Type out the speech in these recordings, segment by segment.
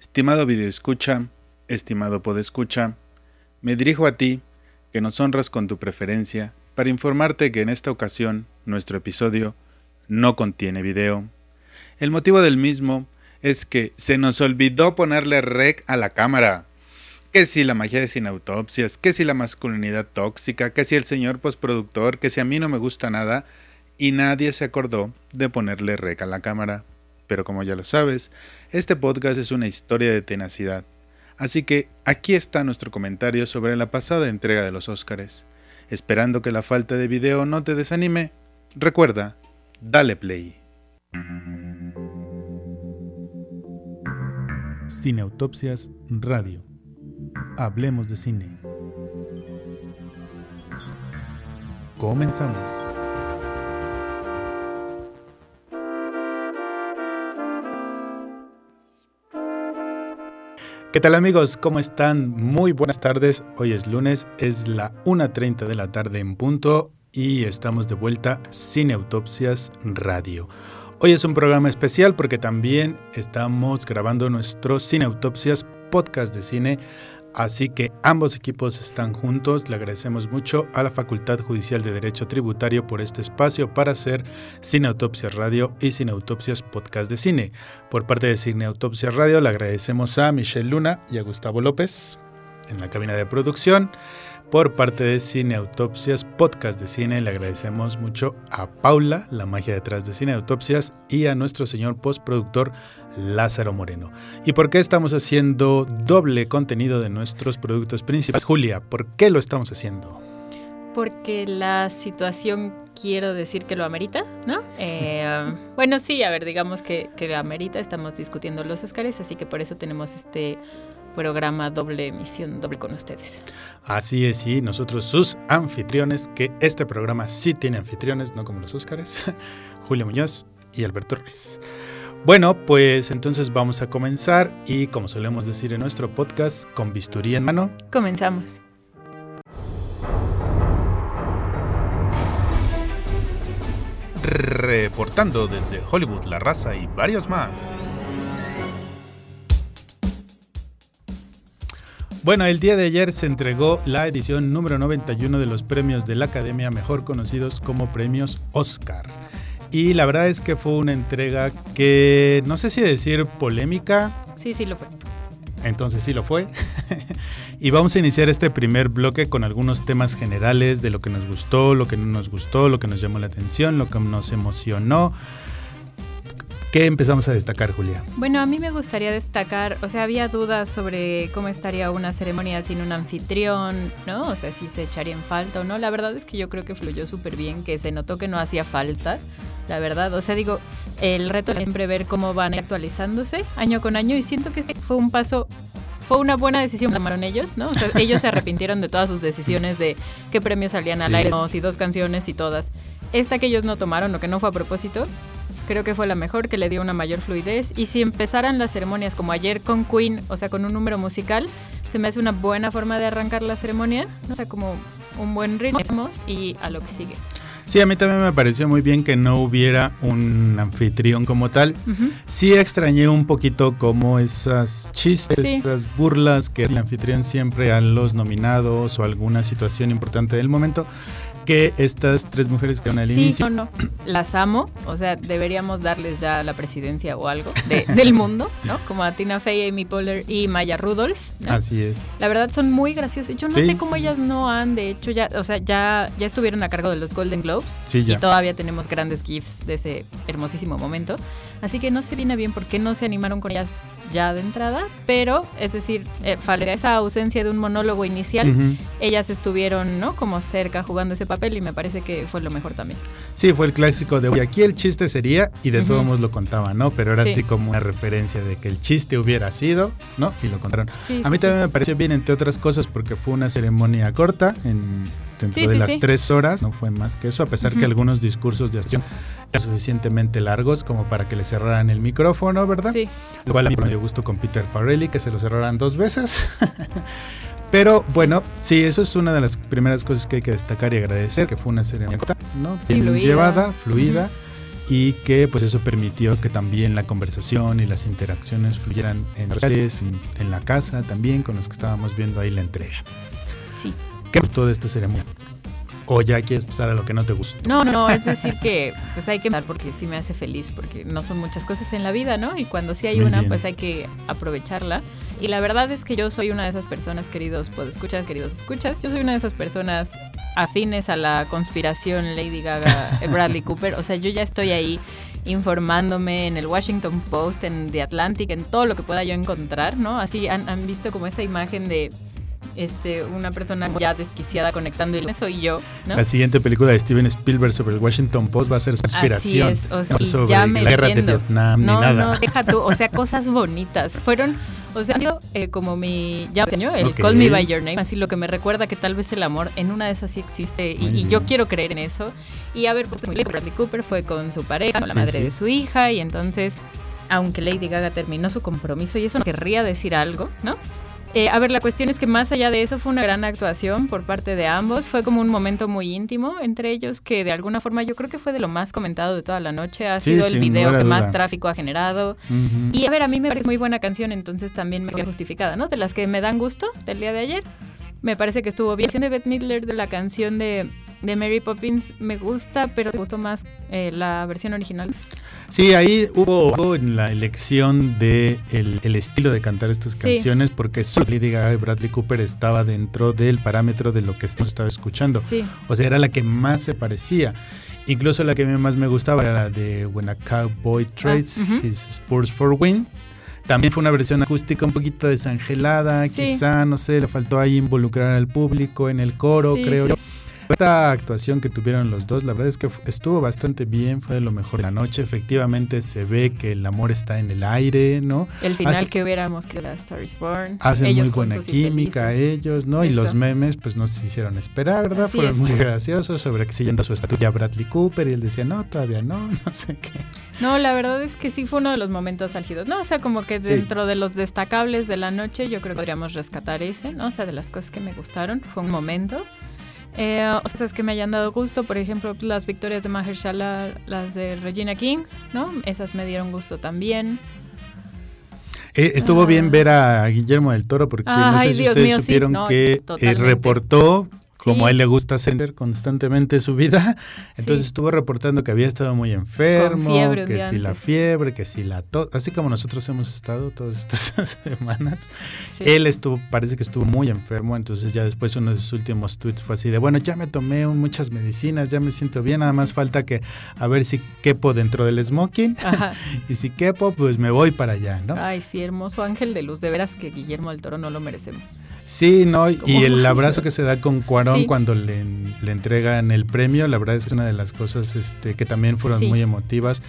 Estimado videoescucha, estimado podescucha, me dirijo a ti, que nos honras con tu preferencia, para informarte que en esta ocasión nuestro episodio no contiene video. El motivo del mismo es que se nos olvidó ponerle rec a la cámara. Que si la magia de sin autopsias, que si la masculinidad tóxica, que si el señor postproductor, que si a mí no me gusta nada, y nadie se acordó de ponerle rec a la cámara. Pero como ya lo sabes, este podcast es una historia de tenacidad. Así que aquí está nuestro comentario sobre la pasada entrega de los Óscares. Esperando que la falta de video no te desanime, recuerda, dale play. Cineautopsias Radio. Hablemos de cine. Comenzamos. ¿Qué tal amigos? ¿Cómo están? Muy buenas tardes. Hoy es lunes, es la 1.30 de la tarde en punto y estamos de vuelta Cine Autopsias Radio. Hoy es un programa especial porque también estamos grabando nuestro Cine Autopsias podcast de cine Así que ambos equipos están juntos. Le agradecemos mucho a la Facultad Judicial de Derecho Tributario por este espacio para hacer Cineautopsias Radio y Cineautopsias Podcast de Cine. Por parte de Cineautopsias Radio le agradecemos a Michelle Luna y a Gustavo López en la cabina de producción. Por parte de Cine Autopsias, podcast de cine, le agradecemos mucho a Paula, la magia detrás de Cine Autopsias, y a nuestro señor postproductor Lázaro Moreno. ¿Y por qué estamos haciendo doble contenido de nuestros productos principales? Julia, ¿por qué lo estamos haciendo? Porque la situación quiero decir que lo amerita, ¿no? Eh, bueno, sí, a ver, digamos que, que lo amerita, estamos discutiendo los Oscars, así que por eso tenemos este programa doble emisión, doble con ustedes. Así es, y nosotros sus anfitriones, que este programa sí tiene anfitriones, no como los Óscares, Julio Muñoz y Alberto Ruiz. Bueno, pues entonces vamos a comenzar y como solemos decir en nuestro podcast, con bisturí en mano. Comenzamos. Reportando desde Hollywood, La Raza y varios más. Bueno, el día de ayer se entregó la edición número 91 de los premios de la Academia, mejor conocidos como premios Oscar. Y la verdad es que fue una entrega que no sé si decir polémica. Sí, sí lo fue. Entonces sí lo fue. y vamos a iniciar este primer bloque con algunos temas generales de lo que nos gustó, lo que no nos gustó, lo que nos llamó la atención, lo que nos emocionó. ¿Qué empezamos a destacar, Julia? Bueno, a mí me gustaría destacar, o sea, había dudas sobre cómo estaría una ceremonia sin un anfitrión, ¿no? O sea, si se echaría en falta o no. La verdad es que yo creo que fluyó súper bien, que se notó que no hacía falta, la verdad. O sea, digo, el reto es siempre ver cómo van actualizándose año con año y siento que este fue un paso fue una buena decisión que tomaron ellos, ¿no? O sea, ellos se arrepintieron de todas sus decisiones de qué premios salían al aire, y dos canciones y todas. Esta que ellos no tomaron, o que no fue a propósito, creo que fue la mejor, que le dio una mayor fluidez. Y si empezaran las ceremonias como ayer con Queen, o sea, con un número musical, se me hace una buena forma de arrancar la ceremonia, o sea, como un buen ritmo y a lo que sigue. Sí, a mí también me pareció muy bien que no hubiera un anfitrión como tal. Sí extrañé un poquito como esas chistes, esas burlas que el anfitrión siempre a los nominados o alguna situación importante del momento que estas tres mujeres que van al sí, inicio. no, no. Las amo. O sea, deberíamos darles ya la presidencia o algo del mundo, ¿no? Como a Tina Fey, Amy Poehler y Maya Rudolph. Así es. La verdad son muy graciosas. Yo no sé cómo ellas no han, de hecho, ya, o sea, ya, ya estuvieron a cargo de los Golden Globes. Sí, ya. Y todavía tenemos grandes gifs de ese hermosísimo momento. Así que no se viene bien por qué no se animaron con ellas ya de entrada, pero es decir, eh, esa ausencia de un monólogo inicial, ellas estuvieron, ¿no? Como cerca jugando ese papel y me parece que fue lo mejor también. Sí, fue el clásico de aquí el chiste sería y de todos modos lo contaban, ¿no? Pero era así como una referencia de que el chiste hubiera sido, ¿no? Y lo contaron. a mí también me pareció bien, entre otras cosas, porque fue una ceremonia corta en dentro de las tres horas, no fue más que eso, a pesar que algunos discursos de acción eran suficientemente largos como para que le cerraran el micrófono, ¿verdad? Sí. Lo cual a mí me dio gusto con Peter Farrelly, que se lo cerraran dos veces. Pero bueno, sí, eso es una de las primeras cosas que hay que destacar y agradecer, que fue una ceremonia corta, ¿no? Bien llevada, fluida. y que pues eso permitió que también la conversación y las interacciones fluyeran en redes, en, la casa también con los que estábamos viendo ahí la entrega. Sí. ¿Qué gustó de esta ceremonia? ¿O ya quieres pasar a lo que no te gusta? No, no, es decir que pues hay que dar porque sí me hace feliz, porque no son muchas cosas en la vida, ¿no? Y cuando sí hay una, pues hay que aprovecharla. Y la verdad es que yo soy una de esas personas, queridos, pues escuchas, queridos escuchas, yo soy una de esas personas afines a la conspiración Lady Gaga, Bradley Cooper. O sea, yo ya estoy ahí informándome en el Washington Post, en The Atlantic, en todo lo que pueda yo encontrar, ¿no? Así han, han visto como esa imagen de este, una persona ya desquiciada conectando y eso y yo. ¿no? La siguiente película de Steven Spielberg sobre el Washington Post va a ser inspiración. o sea, no sobre la guerra de Vietnam no, ni nada. No, deja tú, o sea, cosas bonitas. Fueron, o sea, eh, como mi, ya el Call Me By Your Name, así lo que me recuerda que tal vez el amor en una de esas sí existe y, yo quiero creer en eso. Y a ver, pues Bradley Cooper fue con su pareja, con la madre de su hija y entonces aunque Lady Gaga terminó su compromiso y eso no querría decir algo, ¿no? Eh, a ver, la cuestión es que más allá de eso fue una gran actuación por parte de ambos. Fue como un momento muy íntimo entre ellos que de alguna forma yo creo que fue de lo más comentado de toda la noche. Ha sido el video que más tráfico ha generado. Y a ver, a mí me parece muy buena canción, entonces también me queda justificada, ¿no? De las que me dan gusto del día de ayer. Me parece que estuvo bien. La canción de Beth Midler de la canción de, de Mary Poppins me gusta, pero me gustó más eh, la versión original. Sí, ahí hubo en la elección de el, estilo de cantar estas canciones porque solo Lady Gaga y Bradley Cooper estaba dentro del parámetro de lo que estaba escuchando. O sea, era la que más se parecía. Incluso la que más me gustaba era la de When a Cowboy Trades ah, His Spurs for Win. También fue una versión acústica un poquito desangelada, quizá, no sé, le faltó ahí involucrar al público en el coro, creo yo. Esta actuación que tuvieron los dos, la verdad es que estuvo bastante bien, fue de lo mejor de la noche. Efectivamente se ve que el amor está en el aire, ¿no? El final que hubiéramos que era Star is Born. Hacen muy buena química ellos, ¿no? Y los memes, pues no se hicieron esperar, ¿verdad? Fueron muy graciosos sobre que siguiendo su estatua Bradley Cooper y él decía, no, todavía no, no sé qué. No, la verdad es que sí fue uno de los momentos álgidos, ¿no? O sea, como que dentro de los destacables de la noche, yo creo que podríamos rescatar ese, ¿no? O sea, de las cosas que me gustaron, fue un momento. Eh, cosas que me hayan dado gusto, por ejemplo, las victorias de Mahershala, las de Regina King, ¿no? Esas me dieron gusto también. Eh, estuvo bien ah. ver a Guillermo del Toro porque no sé si ustedes supieron que eh, reportó como a él le gusta hacer constantemente su vida. Entonces estuvo reportando que había estado muy enfermo, que si la fiebre, que si la tos, así como nosotros hemos estado todas estas semanas. Él estuvo, parece que estuvo muy enfermo, entonces ya después uno de sus últimos tweets fue así de, bueno, ya me tomé muchas medicinas, ya me siento bien, nada más falta que a ver si quepo dentro del smoking y si quepo, pues me voy para allá, ¿no? Ay, sí, hermoso ángel de luz, de veras que Guillermo del Toro no lo merecemos. Sí, no, y el abrazo que se da con Cuarón cuando le, entregan el premio, la verdad es que es una de las cosas este, que también fueron muy emotivas,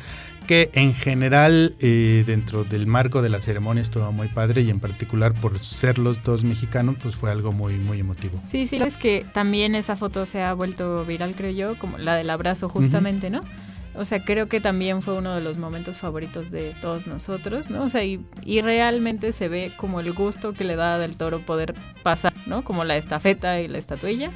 que en general eh, dentro del marco de la ceremonia estuvo muy padre y en particular por ser los dos mexicanos, pues fue algo muy, muy emotivo. Sí, sí, es que también esa foto se ha vuelto viral, creo yo, como la del abrazo justamente, ¿no? O sea, creo que también fue uno de los momentos favoritos de todos nosotros, ¿no? O sea, y, realmente se ve como el gusto que le da del toro poder pasar, ¿no? Como la estafeta y la estatuilla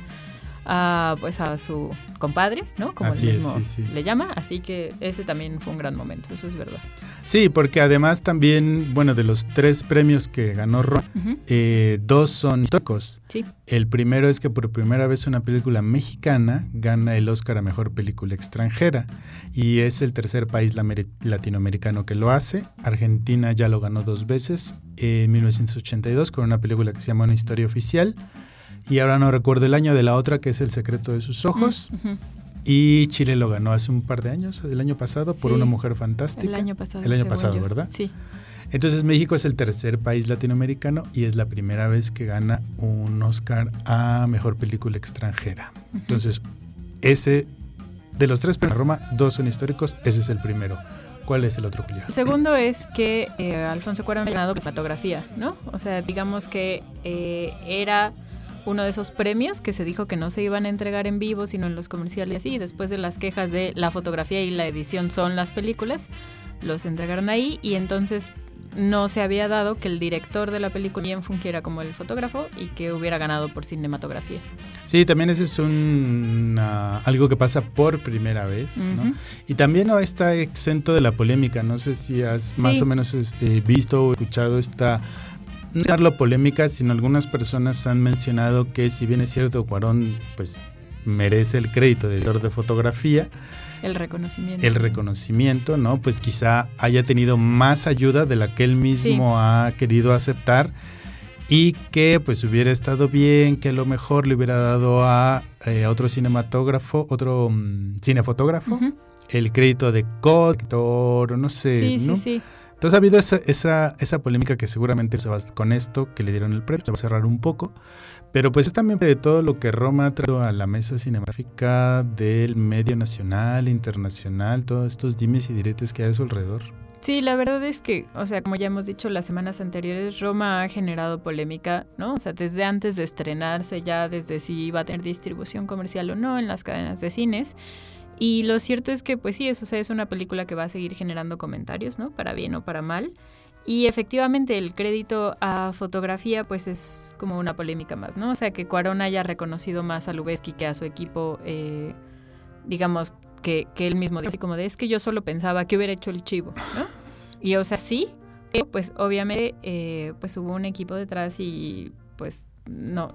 a, pues a su compadre, ¿no? Como él mismo le llama. Así que ese también fue un gran momento, eso es verdad. Sí, porque además también, bueno, de los tres premios que ganó Ron, eh, dos son históricos. Sí. El primero es que por primera vez una película mexicana gana el Oscar a Mejor Película Extranjera y es el tercer país latinoamericano que lo hace. Argentina ya lo ganó dos veces, en 1982 con una película que se llama Una Historia Oficial y ahora no recuerdo el año de la otra que es El Secreto de sus Ojos. Y Chile lo ganó hace un par de años, el año pasado, por una mujer fantástica. El año pasado. El año pasado, ¿verdad? Sí. Entonces México es el tercer país latinoamericano y es la primera vez que gana un Oscar a Mejor Película Extranjera. Entonces, ese, de los tres premios Roma, dos son históricos, ese es el primero. ¿Cuál es el otro, Julio? El segundo es que eh, Alfonso Cuarón ha ganado fotografía, ¿no? O sea, digamos que eh, era uno de esos premios que se dijo que no se iban a entregar en vivo, sino en los comerciales. Y después de las quejas de la fotografía y la edición son las películas, los entregaron ahí y entonces no se había dado que el director de la película bien fungiera como el fotógrafo y que hubiera ganado por cinematografía. Sí, también ese es un algo que pasa por primera vez, ¿no? Y también no está exento de la polémica. No sé si has más o menos eh, visto o escuchado esta no la polémica, sino algunas personas han mencionado que si bien es cierto, Cuarón pues merece el crédito de editor de fotografía, el reconocimiento. El reconocimiento, ¿no? Pues quizá haya tenido más ayuda de la que él mismo ha querido aceptar y que pues hubiera estado bien, que a lo mejor le hubiera dado a, eh, otro cinematógrafo, otro mm, cinefotógrafo, el crédito de co-director, no sé. Sí, sí, sí. Entonces ha habido esa, esa, esa polémica que seguramente se va con esto que le dieron el premio, se va a cerrar un poco. Pero pues es también de todo lo que Roma trajo a la mesa cinematográfica del medio nacional, internacional, todos estos dimes y diretes que hay a su alrededor. Sí, la verdad es que, o sea, como ya hemos dicho las semanas anteriores, Roma ha generado polémica, ¿no? O sea, desde antes de estrenarse, ya desde si iba a tener distribución comercial o no en las cadenas de cines. Y lo cierto es que, pues sí, eso, es una película que va a seguir generando comentarios, ¿no? Para bien o para mal. Y efectivamente el crédito a fotografía pues es como una polémica más, ¿no? O sea, que Cuarón haya reconocido más a Lubeski que a su equipo, eh, digamos, que, él mismo, así como de, es que yo solo pensaba que hubiera hecho el chivo, ¿no? Y o sea, sí, pues obviamente eh, pues hubo un equipo detrás y pues no,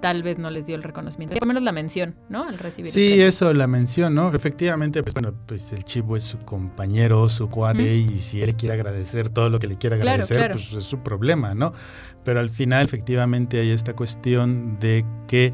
tal vez no les dio el reconocimiento, por lo menos la mención, ¿no? Al recibir. Sí, eso, la mención, ¿no? Efectivamente, pues bueno, pues el chivo es su compañero, su cuate, y si él quiere agradecer todo lo que le quiere agradecer, pues es su problema, ¿no? Pero al final, efectivamente, hay esta cuestión de que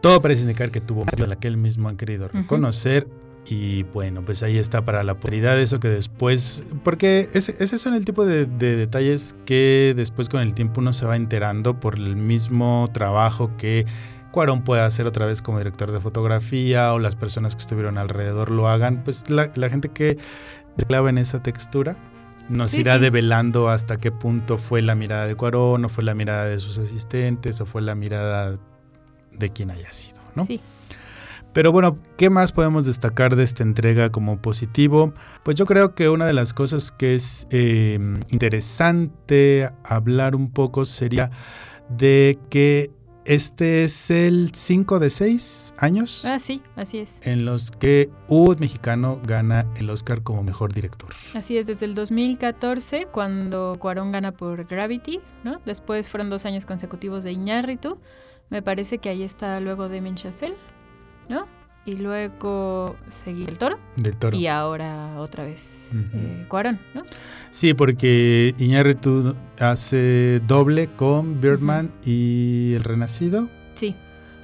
todo parece indicar que tuvo más de la que él mismo ha querido reconocer. Y bueno, pues ahí está para la autoridad eso que después, porque ese, ese son el tipo de, detalles que después con el tiempo uno se va enterando por el mismo trabajo que Cuarón puede hacer otra vez como director de fotografía o las personas que estuvieron alrededor lo hagan, pues la, gente que se clava en esa textura nos irá develando hasta qué punto fue la mirada de Cuarón o fue la mirada de sus asistentes o fue la mirada de quien haya sido, ¿no? Sí. Pero bueno, ¿qué más podemos destacar de esta entrega como positivo? Pues yo creo que una de las cosas que es eh, interesante hablar un poco sería de que este es el 5 de 6 años. Ah, sí, así es. En los que un mexicano gana el Oscar como mejor director. Así es, desde el 2014, cuando Cuarón gana por Gravity, ¿no? Después fueron dos años consecutivos de Iñárritu. Me parece que ahí está luego de Chazelle ¿no? Y luego seguí el toro. Del toro. Y ahora otra vez eh, Cuarón, ¿no? Sí, porque Iñárritu hace doble con Birdman y El Renacido. Sí.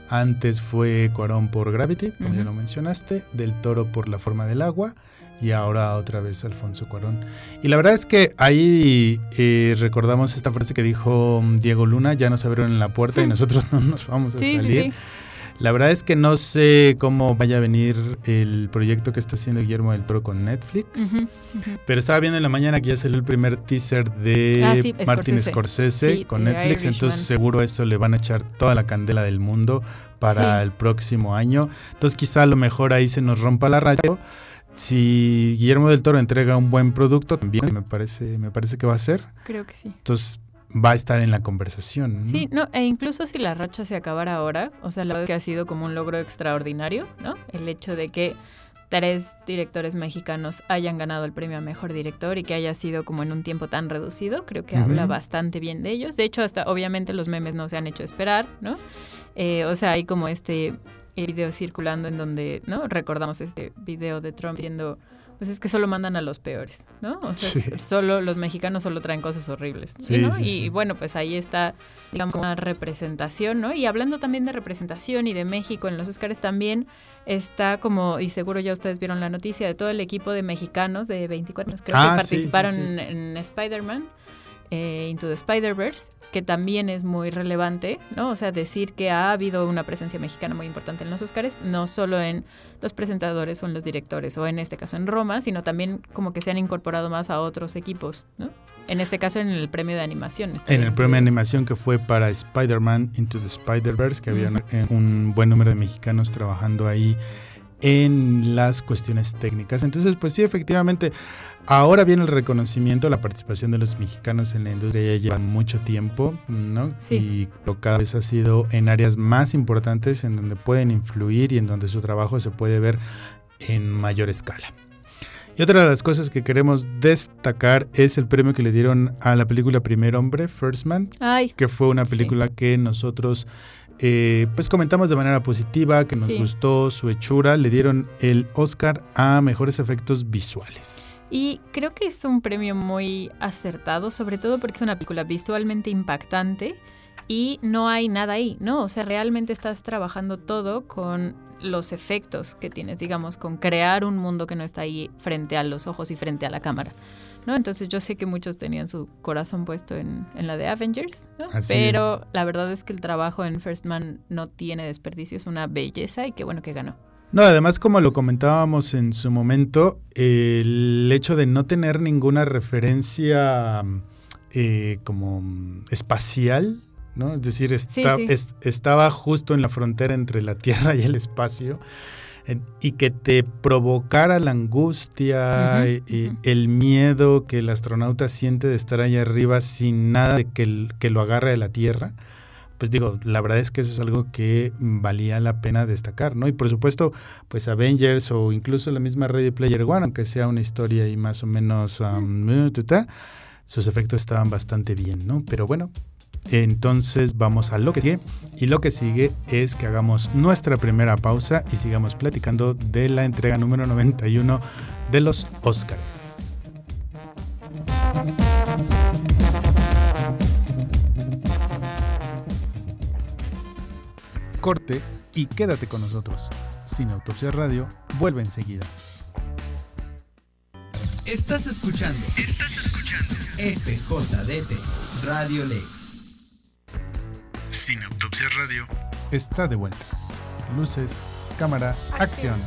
Antes fue Cuarón por Gravity, como ya lo mencionaste, Del Toro por La Forma del Agua y ahora otra vez Alfonso Cuarón. Y la verdad es que ahí eh, recordamos esta frase que dijo Diego Luna, ya nos abrieron la puerta y nosotros no nos vamos a salir. Sí, sí. La verdad es que no sé cómo vaya a venir el proyecto que está haciendo Guillermo del Toro con Netflix, pero estaba viendo en la mañana que ya salió el primer teaser de ah, Martin Scorsese, con Netflix, entonces seguro eso le van a echar toda la candela del mundo para el próximo año. Entonces quizá a lo mejor ahí se nos rompa la radio. Si Guillermo del Toro entrega un buen producto, también me parece, me parece que va a ser. Creo que sí. Entonces va a estar en la conversación. Sí, no, e incluso si la racha se acabara ahora, o sea, la verdad que ha sido como un logro extraordinario, ¿no? El hecho de que tres directores mexicanos hayan ganado el premio a mejor director y que haya sido como en un tiempo tan reducido, creo que habla bastante bien de ellos. De hecho, hasta obviamente los memes no se han hecho esperar, ¿no? Eh, o sea, hay como este video circulando en donde, ¿no? Recordamos este video de Trump diciendo pues es que solo mandan a los peores, ¿no? O sea, solo los mexicanos solo traen cosas horribles, sí, y bueno, pues ahí está, digamos, una representación, ¿no? Y hablando también de representación y de México en los Oscars también está como, y seguro ya ustedes vieron la noticia de todo el equipo de mexicanos de 24 años, creo que ah, participaron en Spider-Man eh, Into the Spider-Verse, que también es muy relevante, ¿no? O sea, decir que ha habido una presencia mexicana muy importante en los Oscars, no solo en los presentadores o en los directores, o en este caso en Roma, sino también como que se han incorporado más a otros equipos, ¿no? En este caso en el premio de animación. En el premio de animación que fue para Spider-Man Into the Spider-Verse, que había un buen número de mexicanos trabajando ahí en las cuestiones técnicas. Entonces, pues sí, efectivamente, ahora viene el reconocimiento, la participación de los mexicanos en la industria ya lleva mucho tiempo, ¿no? Sí. Y cada vez ha sido en áreas más importantes en donde pueden influir y en donde su trabajo se puede ver en mayor escala. Y otra de las cosas que queremos destacar es el premio que le dieron a la película Primer Hombre, First Man, Ay, que fue una Sí. película que nosotros eh, pues comentamos de manera positiva, que nos Sí. gustó su hechura. Le dieron el Oscar a mejores efectos visuales. Y creo que es un premio muy acertado, sobre todo porque es una película visualmente impactante y no hay nada ahí, ¿no? O sea, realmente estás trabajando todo con los efectos que tienes, digamos, con crear un mundo que no está ahí frente a los ojos y frente a la cámara. ¿No? Entonces yo sé que muchos tenían su corazón puesto en, en la de Avengers, ¿no? Pero es. la verdad es que el trabajo en First Man no tiene desperdicio, es una belleza y qué bueno que ganó. No, además como lo comentábamos en su momento, el hecho de no tener ninguna referencia eh, como mm, espacial, ¿no? Es decir, está- sí. es- estaba justo en la frontera entre la Tierra y el espacio. Y que te provocara la angustia, y- y el miedo que el astronauta siente de estar allá arriba sin nada de que, que lo agarre de la Tierra, pues digo, la verdad es que eso es algo que valía la pena destacar, ¿no? Y por supuesto, pues Avengers o incluso la misma Ready Player One, aunque sea una historia y más o menos, um, tuta, sus efectos estaban bastante bien, ¿no? Pero bueno, entonces vamos a lo que sigue. Y lo que sigue es que hagamos nuestra primera pausa y sigamos platicando de la entrega número 91 de los Oscars. Corte y quédate con nosotros. Sin Autopsia Radio vuelve enseguida. Estás escuchando. Estás escuchando. FJDT Radio Lex. Sin Autopsia Radio está de vuelta. Luces, cámara, acción.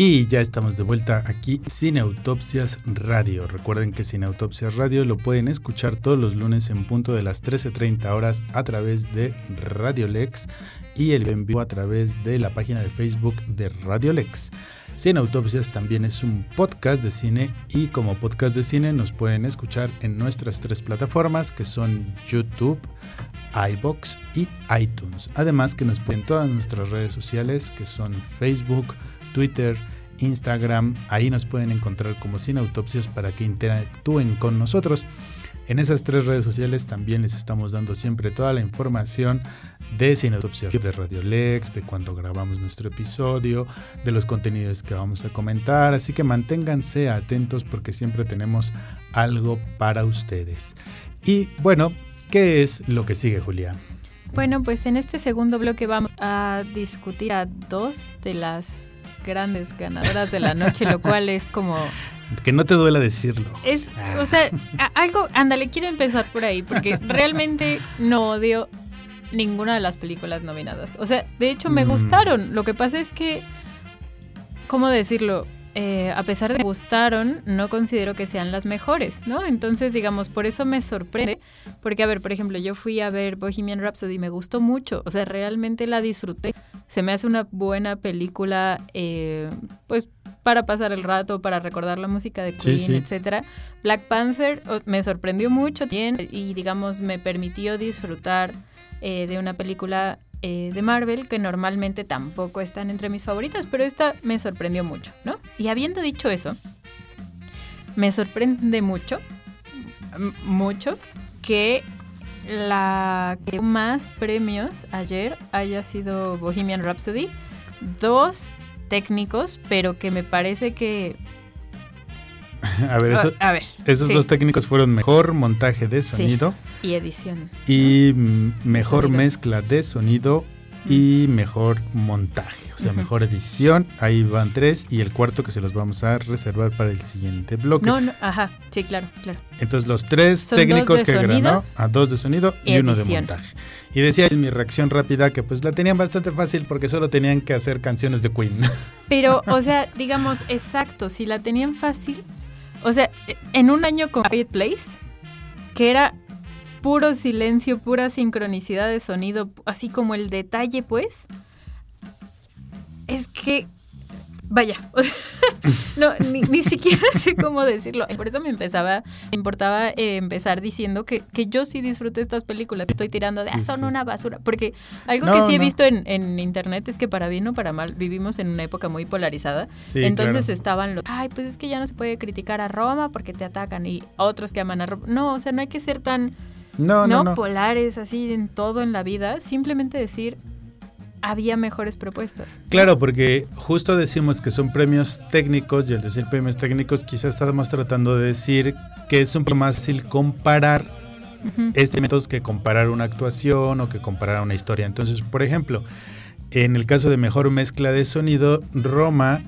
Y ya estamos de vuelta aquí, Sin Autopsias Radio. Recuerden que Sin Autopsias Radio lo pueden escuchar todos los lunes en punto de las 13.30 horas a través de Radio Lex y el en vivo a través de la página de Facebook de Radio Lex. Sin Autopsias también es un podcast de cine y como podcast de cine nos pueden escuchar en nuestras tres plataformas que son YouTube, iBox y iTunes. Además que nos pueden en todas nuestras redes sociales que son Facebook, Twitter, Instagram. Ahí nos pueden encontrar como Sin Autopsias para que interactúen con nosotros. En esas tres redes sociales también les estamos dando siempre toda la información de Sin Autopsias, de Radio Lex, de cuando grabamos nuestro episodio, de los contenidos que vamos a comentar. Así que manténganse atentos porque siempre tenemos algo para ustedes. Y bueno, ¿qué es lo que sigue, Julia? Bueno, pues en este segundo bloque vamos a discutir a dos de las grandes ganadoras de la noche, lo cual es como Que no te duela decirlo. es, o sea, algo, ándale, quiero empezar por ahí porque realmente no odio ninguna de las películas nominadas. O sea, de hecho me Mm. gustaron. Lo que pasa es que, ¿cómo decirlo? Eh, a pesar de que me gustaron, no considero que sean las mejores, ¿no? Entonces, digamos, por eso me sorprende, porque, a ver, por ejemplo, yo fui a ver Bohemian Rhapsody y me gustó mucho, o sea, realmente la disfruté. Se me hace una buena película, eh, pues, para pasar el rato, para recordar la música de Queen, sí. etcétera. Black Panther oh, me sorprendió mucho también y, digamos, me permitió disfrutar eh, de una película eh, de Marvel que normalmente tampoco están entre mis favoritas, pero esta me sorprendió mucho, ¿no? Y habiendo dicho eso, me sorprende mucho, mucho, que la que más premios ayer haya sido Bohemian Rhapsody. Dos técnicos, pero que me parece que... A ver, eso- a ver. esos sí, dos técnicos fueron mejor montaje de Sí. sonido Y edición. y mejor Sonido. mezcla de sonido y mejor montaje, o sea, mejor edición. Ahí van tres y el cuarto que se los vamos a reservar para el siguiente bloque. No, no, ajá, sí, claro, claro. Entonces los tres Son técnicos que sonido ganó, a dos de sonido y, uno de montaje. Y decía en mi reacción rápida que pues la tenían bastante fácil porque solo tenían que hacer canciones de Queen. Pero, o sea, digamos, exacto, si la tenían fácil, O sea, en un año con Quiet Place, que era puro silencio, pura sincronicidad de sonido, así como el detalle, pues, es que Vaya, no, ni, siquiera sé cómo decirlo. Por eso me empezaba, me importaba eh, empezar diciendo que, que, yo sí disfruto estas películas. Estoy tirando de, ah, son una basura. Porque algo que sí he visto en, en, internet es que para bien o para mal vivimos en una época muy polarizada. Entonces estaban los, ay, pues es que ya no se puede criticar a Roma porque te atacan y otros que aman a Roma. No, o sea, no hay que ser tan... No, no, no, polares así en todo en la vida, simplemente decir, había mejores propuestas. Claro, porque justo decimos que son premios técnicos y al decir premios técnicos quizás estamos tratando de decir que es un poco más fácil comparar este método que comparar una actuación o que comparar una historia. Entonces, por ejemplo, en el caso de mejor mezcla de sonido, Roma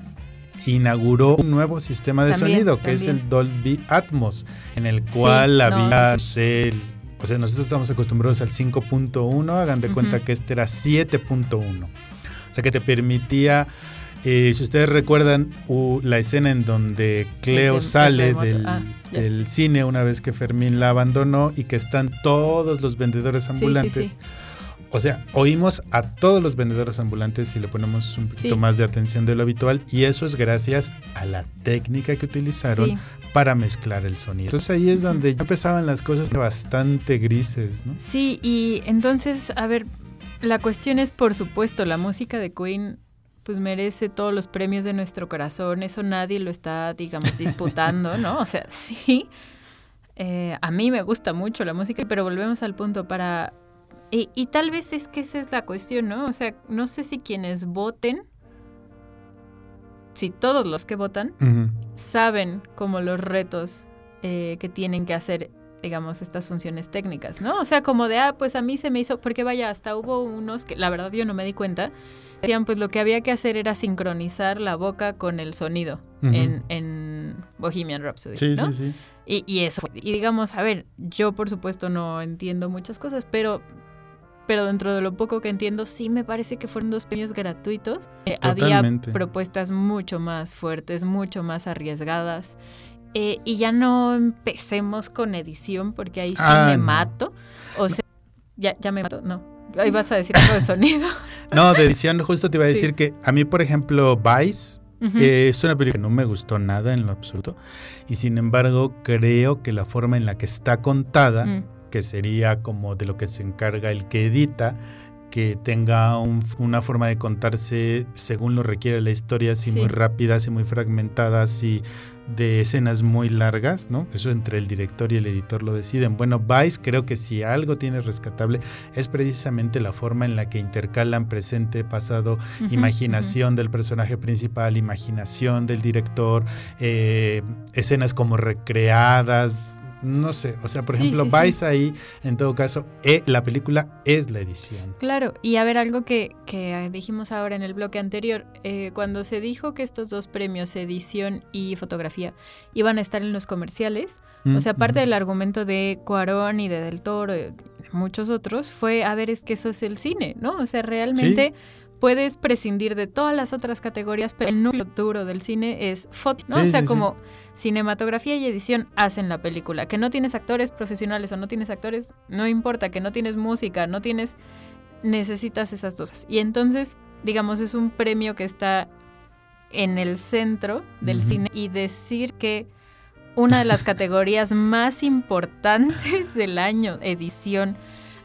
inauguró un nuevo sistema de sonido que es el Dolby Atmos, en el cual había el o sea, nosotros estamos acostumbrados al 5.1, hagan de cuenta que este era 7.1. O sea, que te permitía, eh, si ustedes recuerdan la escena en donde Cleo sale ah, del, cine una vez que Fermín la abandonó y que están todos los vendedores ambulantes. O sea, oímos a todos los vendedores ambulantes y le ponemos un poquito más de atención de lo habitual y eso es gracias a la técnica que utilizaron para mezclar el sonido. Entonces ahí es donde ya empezaban las cosas bastante grises, ¿no? Sí, y entonces, a ver, la cuestión es, por supuesto, la música de Queen pues merece todos los premios de nuestro corazón, eso nadie lo está, digamos, disputando, ¿no? O sea, sí, eh, a mí me gusta mucho la música, pero volvemos al punto para... Y, y tal vez es que esa es la cuestión, ¿no? O sea, no sé si quienes voten si todos los que votan saben como los retos eh, que tienen que hacer digamos, estas funciones técnicas, ¿no? O sea, como de, ah, pues a mí se me hizo, porque vaya, hasta hubo unos que la verdad yo no me di cuenta, decían, pues lo que había que hacer era sincronizar la boca con el sonido en, en, Bohemian Rhapsody, sí, Sí, sí. Y, y eso, y digamos, a ver, yo por supuesto no entiendo muchas cosas, pero pero dentro de lo poco que entiendo, sí me parece que fueron dos premios gratuitos. Eh, había propuestas mucho más fuertes, mucho más arriesgadas. Eh, y ya no empecemos con edición, porque ahí sí ah, me mato. O sea, ya, ya me mato, no. Ahí vas a decir algo de sonido. no, de edición, justo te iba a decir que a mí, por ejemplo, Vice eh, es una película que no me gustó nada en lo absoluto. Y sin embargo, creo que la forma en la que está contada mm que sería como de lo que se encarga el que edita, que tenga una forma de contarse según lo requiere la historia, así muy rápida, así muy fragmentada, así de escenas muy largas, ¿no? Eso entre el director y el editor lo deciden. Bueno, Vice creo que si algo tiene rescatable es precisamente la forma en la que intercalan presente, pasado, imaginación del personaje principal, imaginación del director, eh, escenas como recreadas, no sé, o sea, por ejemplo, vais ahí, en todo caso, eh, la película es la edición. Claro, y a ver, algo que, que dijimos ahora en el bloque anterior, eh, cuando se dijo que estos dos premios, edición y fotografía, iban a estar en los comerciales, o sea, parte del argumento de Cuarón y de Del Toro y muchos otros, fue, a ver, es que eso es el cine, ¿no? O sea, realmente puedes prescindir de todas las otras categorías, pero el núcleo duro del cine es foto, ¿no? o sea, como cinematografía y edición hacen la película. Que no tienes actores profesionales o no tienes actores, no importa, que no tienes música, no tienes, necesitas esas dos. Y entonces, digamos, es un premio que está en el centro del cine y decir que una de las categorías más importantes del año, edición,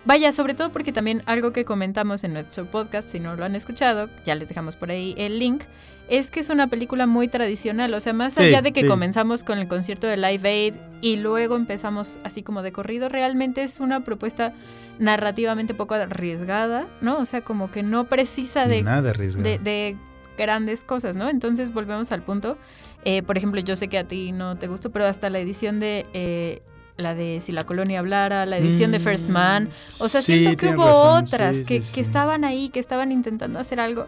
Vaya, sobre todo porque también algo que comentamos en nuestro podcast, si no lo han escuchado, ya les dejamos por ahí el link, es que es una película muy tradicional, o sea, más allá de que comenzamos con el concierto de Live Aid y luego empezamos así como de corrido, realmente es una propuesta narrativamente poco arriesgada, ¿no? O sea, como que no precisa de, de, grandes cosas, ¿no? Entonces volvemos al punto. Eh, por ejemplo, yo sé que a ti no te gustó, pero hasta la edición de eh, la de Si la colonia hablara, la edición de First Man. Mm, o sea, siento que hubo otras que, que, estaban ahí, que estaban intentando hacer algo.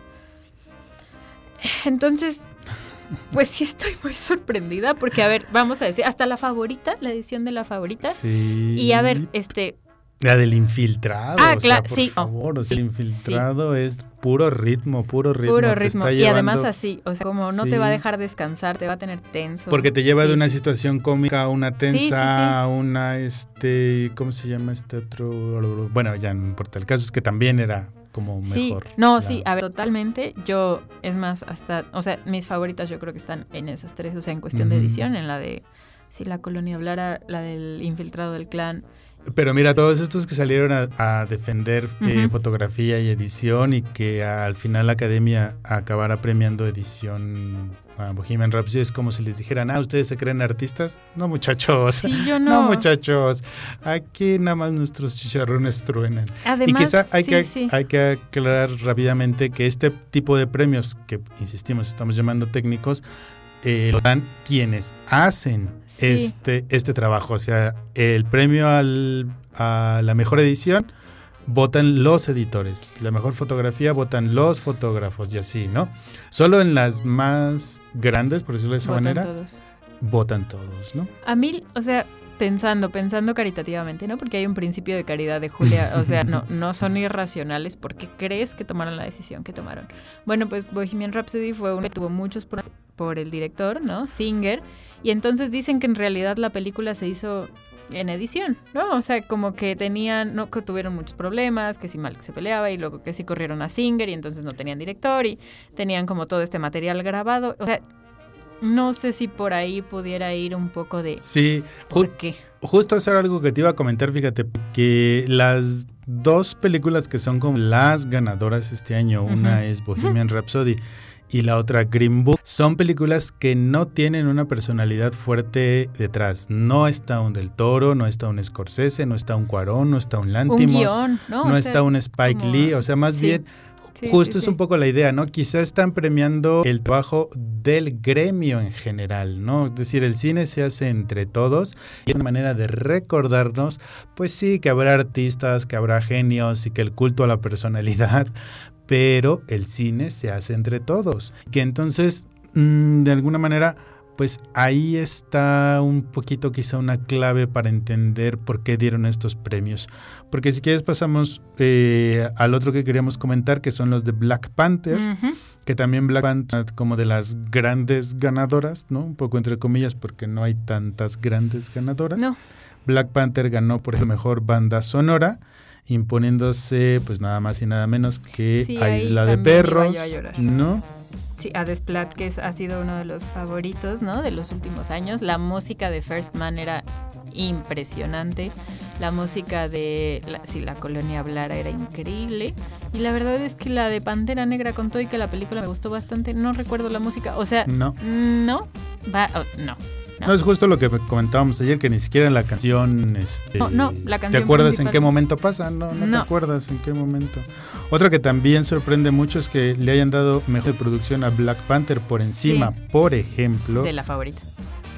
Entonces, pues sí estoy muy sorprendida porque, a ver, vamos a decir, hasta la favorita, la edición de la favorita. Y a ver, este, La del infiltrado. Ah, o sea, por sí. Oh, favor, o sea, el infiltrado es puro ritmo, puro ritmo. Puro ritmo. está Y además así, o sea, como no te va a dejar descansar, te va a tener tenso. Porque te lleva de una situación cómica a una tensa, a una, este, ¿cómo se llama este otro? Bueno, ya no importa. El caso es que también era como Sí, mejor. no, la- sí, a ver, totalmente. Yo, es más, hasta, o sea, mis favoritas yo creo que están en esas tres, o sea, en cuestión de edición, en la de si la colonia hablara, la del infiltrado del clan. Pero mira, todos estos que salieron a, a defender eh, fotografía y edición y que al final la academia acabara premiando edición a Bohemian Rhapsody es como si les dijeran, ah, ¿ustedes se creen artistas? No, muchachos. Sí, yo No, no. muchachos, aquí nada más nuestros chicharrones truenan. Además, y quizá hay, sí, que, sí. hay que aclarar rápidamente que este tipo de premios, que insistimos, estamos llamando técnicos, eh, lo dan quienes hacen Sí. este, este trabajo. O sea, el premio al- a la mejor edición votan los editores. La mejor fotografía votan los fotógrafos y así, ¿no? Solo en las más grandes, por decirlo de esa Votan manera, todos. votan todos, ¿no? A mí, o sea, pensando, pensando caritativamente, ¿no? Porque hay un principio de caridad de Julia, o sea, no, no son irracionales porque crees que tomaron la decisión que tomaron. Bueno, pues Bohemian Rhapsody fue uno que tuvo muchos por, por el director, ¿no? Singer, y entonces dicen que en realidad la película se hizo en edición, ¿no? O sea, como que tenían, no, que tuvieron muchos problemas, que si Malik se peleaba y luego que si corrieron a Singer y entonces no tenían director y tenían como todo este material grabado, o sea, no sé si por ahí pudiera ir un poco de Sí, ju- ¿Por qué? Justo eso era algo que te iba a comentar, fíjate, que las dos películas que son como las ganadoras este año, una es Bohemian Rhapsody y la otra Green Book, son películas que no tienen una personalidad fuerte detrás. No está un Del Toro, no está un Scorsese, no está un Cuarón, no está un Un Lantimos, guion, ¿no? está sea, un Spike como- Lee, o sea, más sí. bien sí, Justo sí, es sí. un poco la idea, ¿no? Quizá están premiando el trabajo del gremio en general, ¿no? Es decir, el cine se hace entre todos y es una manera de recordarnos, pues sí, que habrá artistas, que habrá genios y que el culto a la personalidad, pero el cine se hace entre todos. Que entonces, mm, de alguna manera, pues ahí está un poquito quizá una clave para entender por qué dieron estos premios. Porque si quieres pasamos eh, al otro que queríamos comentar, que son los de Black Panther, que también Black Panther como de las grandes ganadoras, ¿no? Un poco entre comillas porque no hay tantas grandes ganadoras. No, Black Panther ganó por ejemplo mejor banda sonora, imponiéndose pues nada más y nada menos que Sí, Isla de Perros. ¿no? Sí, a Desplat, que es- ha sido uno de los favoritos, ¿no? De los últimos años. La música de First Man era impresionante. La música de la- Si la colonia hablara era increíble. Y la verdad es que la de Pantera Negra, con todo y que la película me gustó bastante, no recuerdo la música. O sea, No. no, va, oh, no. No. No es justo lo que comentábamos ayer, que ni siquiera la canción, este, No, no, la ¿te canción acuerdas en qué momento pasa? No, no, te acuerdas en qué momento. Otra que también sorprende mucho es que le hayan dado mejor producción a Black Panther por encima, por ejemplo, De la favorita.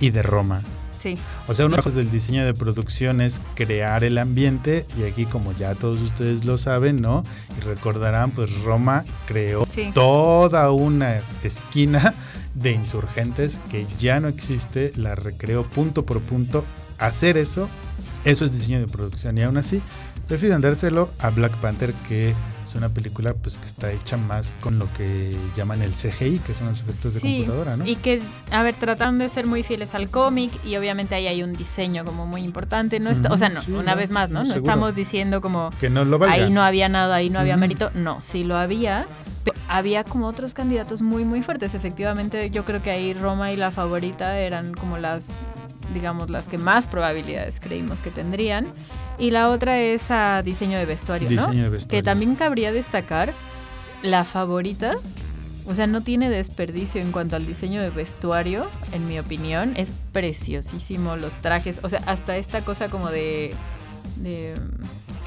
y de Roma. Sí. O sea, uno de los trabajos del diseño de producción es crear el ambiente y aquí como ya todos ustedes lo saben, ¿no? Y recordarán, pues Roma creó Sí. toda una esquina de insurgentes que ya no existe, la recreó punto por punto. Hacer eso, eso es diseño de producción y aún así prefieren dárselo a Black Panther que es una película pues que está hecha más con lo que llaman el CGI, que son los efectos de computadora, ¿no? Y que, a ver, tratan de ser muy fieles al cómic y obviamente ahí hay un diseño como muy importante. No está, o sea, no, sí, una no, vez más, ¿no? no, estamos diciendo como Que no lo valga. ahí no había nada, ahí no había mérito. No, sí lo había. Pero había como otros candidatos muy, muy fuertes. Efectivamente, yo creo que ahí Roma y la favorita eran como las, digamos, las que más probabilidades creímos que tendrían. Y la otra es a diseño de vestuario, ¿no? Diseño de Que vestuario. también cabría destacar la favorita. O sea, no tiene desperdicio en cuanto al diseño de vestuario, en mi opinión. Es preciosísimo los trajes. O sea, hasta esta cosa como de. de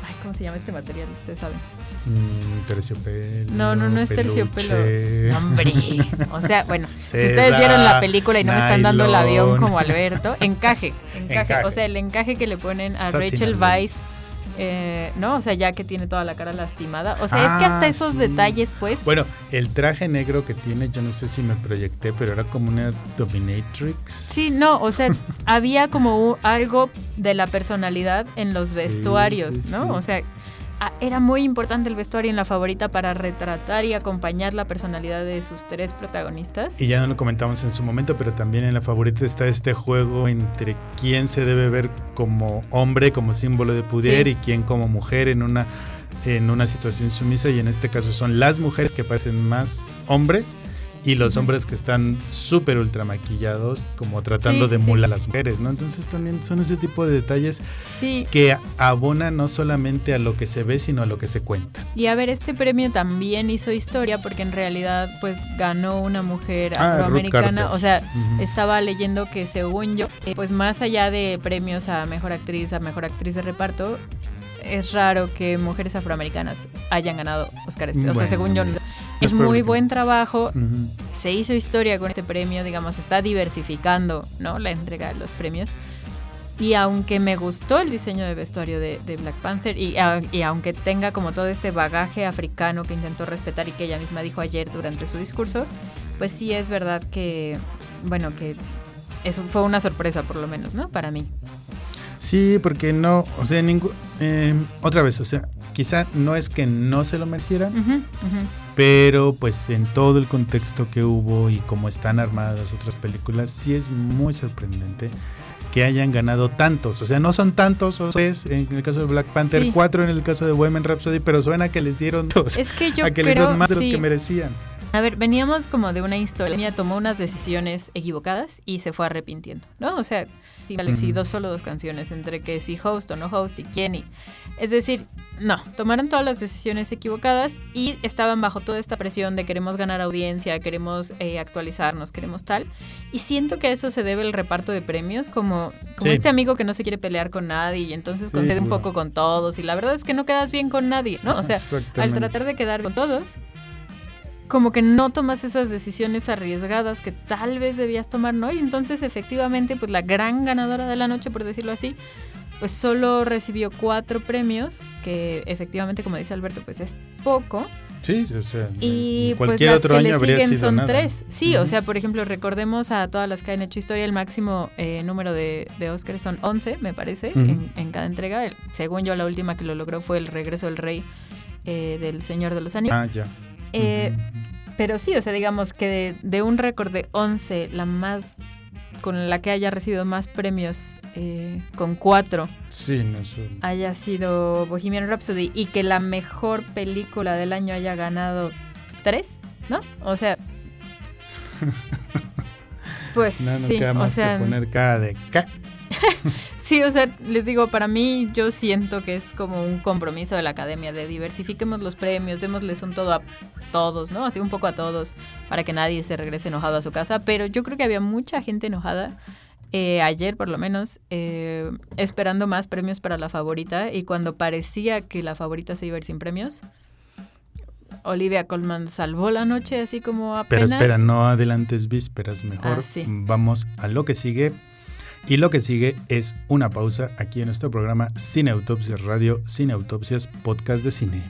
ay, ¿cómo se llama este material? Ustedes saben. Mm, terciopelo. No, no, no es terciopelo. peluche. Hombre. O sea, bueno, si ustedes vieron la película y no me están dando el avión como Alberto, encaje, encaje. Encaje. O sea, el encaje que le ponen a Satin Rachel. Weisz Eh, ¿No? O sea, ya que tiene toda la cara lastimada. O sea, es que hasta Ah, esos sí. detalles, pues. Bueno, el traje negro que tiene, yo no sé si me proyecté, pero era como una dominatrix. Sí, no, o sea, había como algo de la personalidad en los vestuarios, sí, ¿no? O sea, era muy importante el vestuario en la favorita para retratar y acompañar la personalidad de sus tres protagonistas. Y ya no lo comentamos en su momento, pero también en la favorita está este juego entre quién se debe ver como hombre, como símbolo de poder, Sí. y quién como mujer en una, en una situación sumisa. Y en este caso son las mujeres que parecen más hombres y los hombres que están súper ultra maquillados, como tratando Sí, de sí. emular a las mujeres, ¿no? Entonces también son ese tipo de detalles Sí, que abonan no solamente a lo que se ve, sino a lo que se cuenta. y a ver, este premio también hizo historia porque en realidad pues ganó una mujer Ah, afroamericana, o sea, estaba leyendo que según yo, eh, pues más allá de premios a mejor actriz, a mejor actriz de reparto, es raro que mujeres afroamericanas hayan ganado Oscars. o sea, según yo, es muy buen trabajo. Ujú. Se hizo historia con este premio, digamos, está diversificando, ¿no? La entrega de los premios. Y aunque me gustó el diseño de vestuario de, de Black Panther y, a- y aunque tenga como todo este bagaje africano que intentó respetar y que ella misma dijo ayer durante su discurso, pues sí es verdad que, bueno, que eso fue una sorpresa por lo menos, ¿no? Para mí. Sí, porque no, o sea, eh, otra vez, o sea, quizá no es que no se lo merecieran, Ujú, ujú. Pero pues en todo el contexto que hubo y cómo están armadas las otras películas, sí es muy sorprendente que hayan ganado tantos. O sea, no son tantos, solo tres en el caso de Black Panther, Sí. cuatro en el caso de Women Rhapsody, pero suena que les dieron dos. Es que yo a que les dieron más de los sí. que merecían. A ver, veníamos como de una historia. Tomó unas decisiones equivocadas y se fue arrepintiendo, ¿no? O sea, y Ujú. dos solo dos canciones entre que si host o no host y quién y. Es decir, no, tomaron todas las decisiones equivocadas y estaban bajo toda esta presión de queremos ganar audiencia, queremos eh, actualizarnos, queremos tal. Y siento que a eso se debe el reparto de premios, como, como Sí. este amigo que no se quiere pelear con nadie y entonces Sí, concede un poco con todos. Y la verdad es que no quedas bien con nadie, ¿no? O sea, al tratar de quedar con todos, como que no tomas esas decisiones arriesgadas que tal vez debías tomar, ¿no? Y entonces efectivamente, pues la gran ganadora de la noche, por decirlo así, pues solo recibió cuatro premios, que efectivamente, como dice Alberto, pues es poco. Sí, o sea, Y pues cualquier las otro que año le habría siguen sido son nada. tres. Sí, o sea, por ejemplo, recordemos a todas las que han hecho historia, el máximo eh, número de, de Oscars son 11, me parece, en, en cada entrega. El- según yo, la última que lo logró fue el regreso del rey eh, del Señor de los Anillos. Ah, ya. Eh, pero sí, o sea, digamos que de, de un récord de 11, la más con la que haya recibido más premios eh, con cuatro Sí, no haya sido Bohemian Rhapsody y que la mejor película del año haya ganado tres, ¿no? O sea, pues no nos sí, queda o más sea, que poner cara de ca. sí, o sea, les digo, para mí yo siento que es como un compromiso de la academia de diversifiquemos los premios, démosles un todo a todos, ¿no? Así un poco a todos para que nadie se regrese enojado a su casa, pero yo creo que había mucha gente enojada. eh, ayer por lo menos, eh, esperando más premios para la favorita y cuando parecía que la favorita se iba a ir sin premios, Olivia Colman salvó la noche así como Pero apenas. espera, no adelantes vísperas, mejor Ah, sí. vamos a lo que sigue. Y lo que sigue es una pausa aquí en nuestro programa Cine Autopsias Radio, Cine Autopsias Podcast de Cine.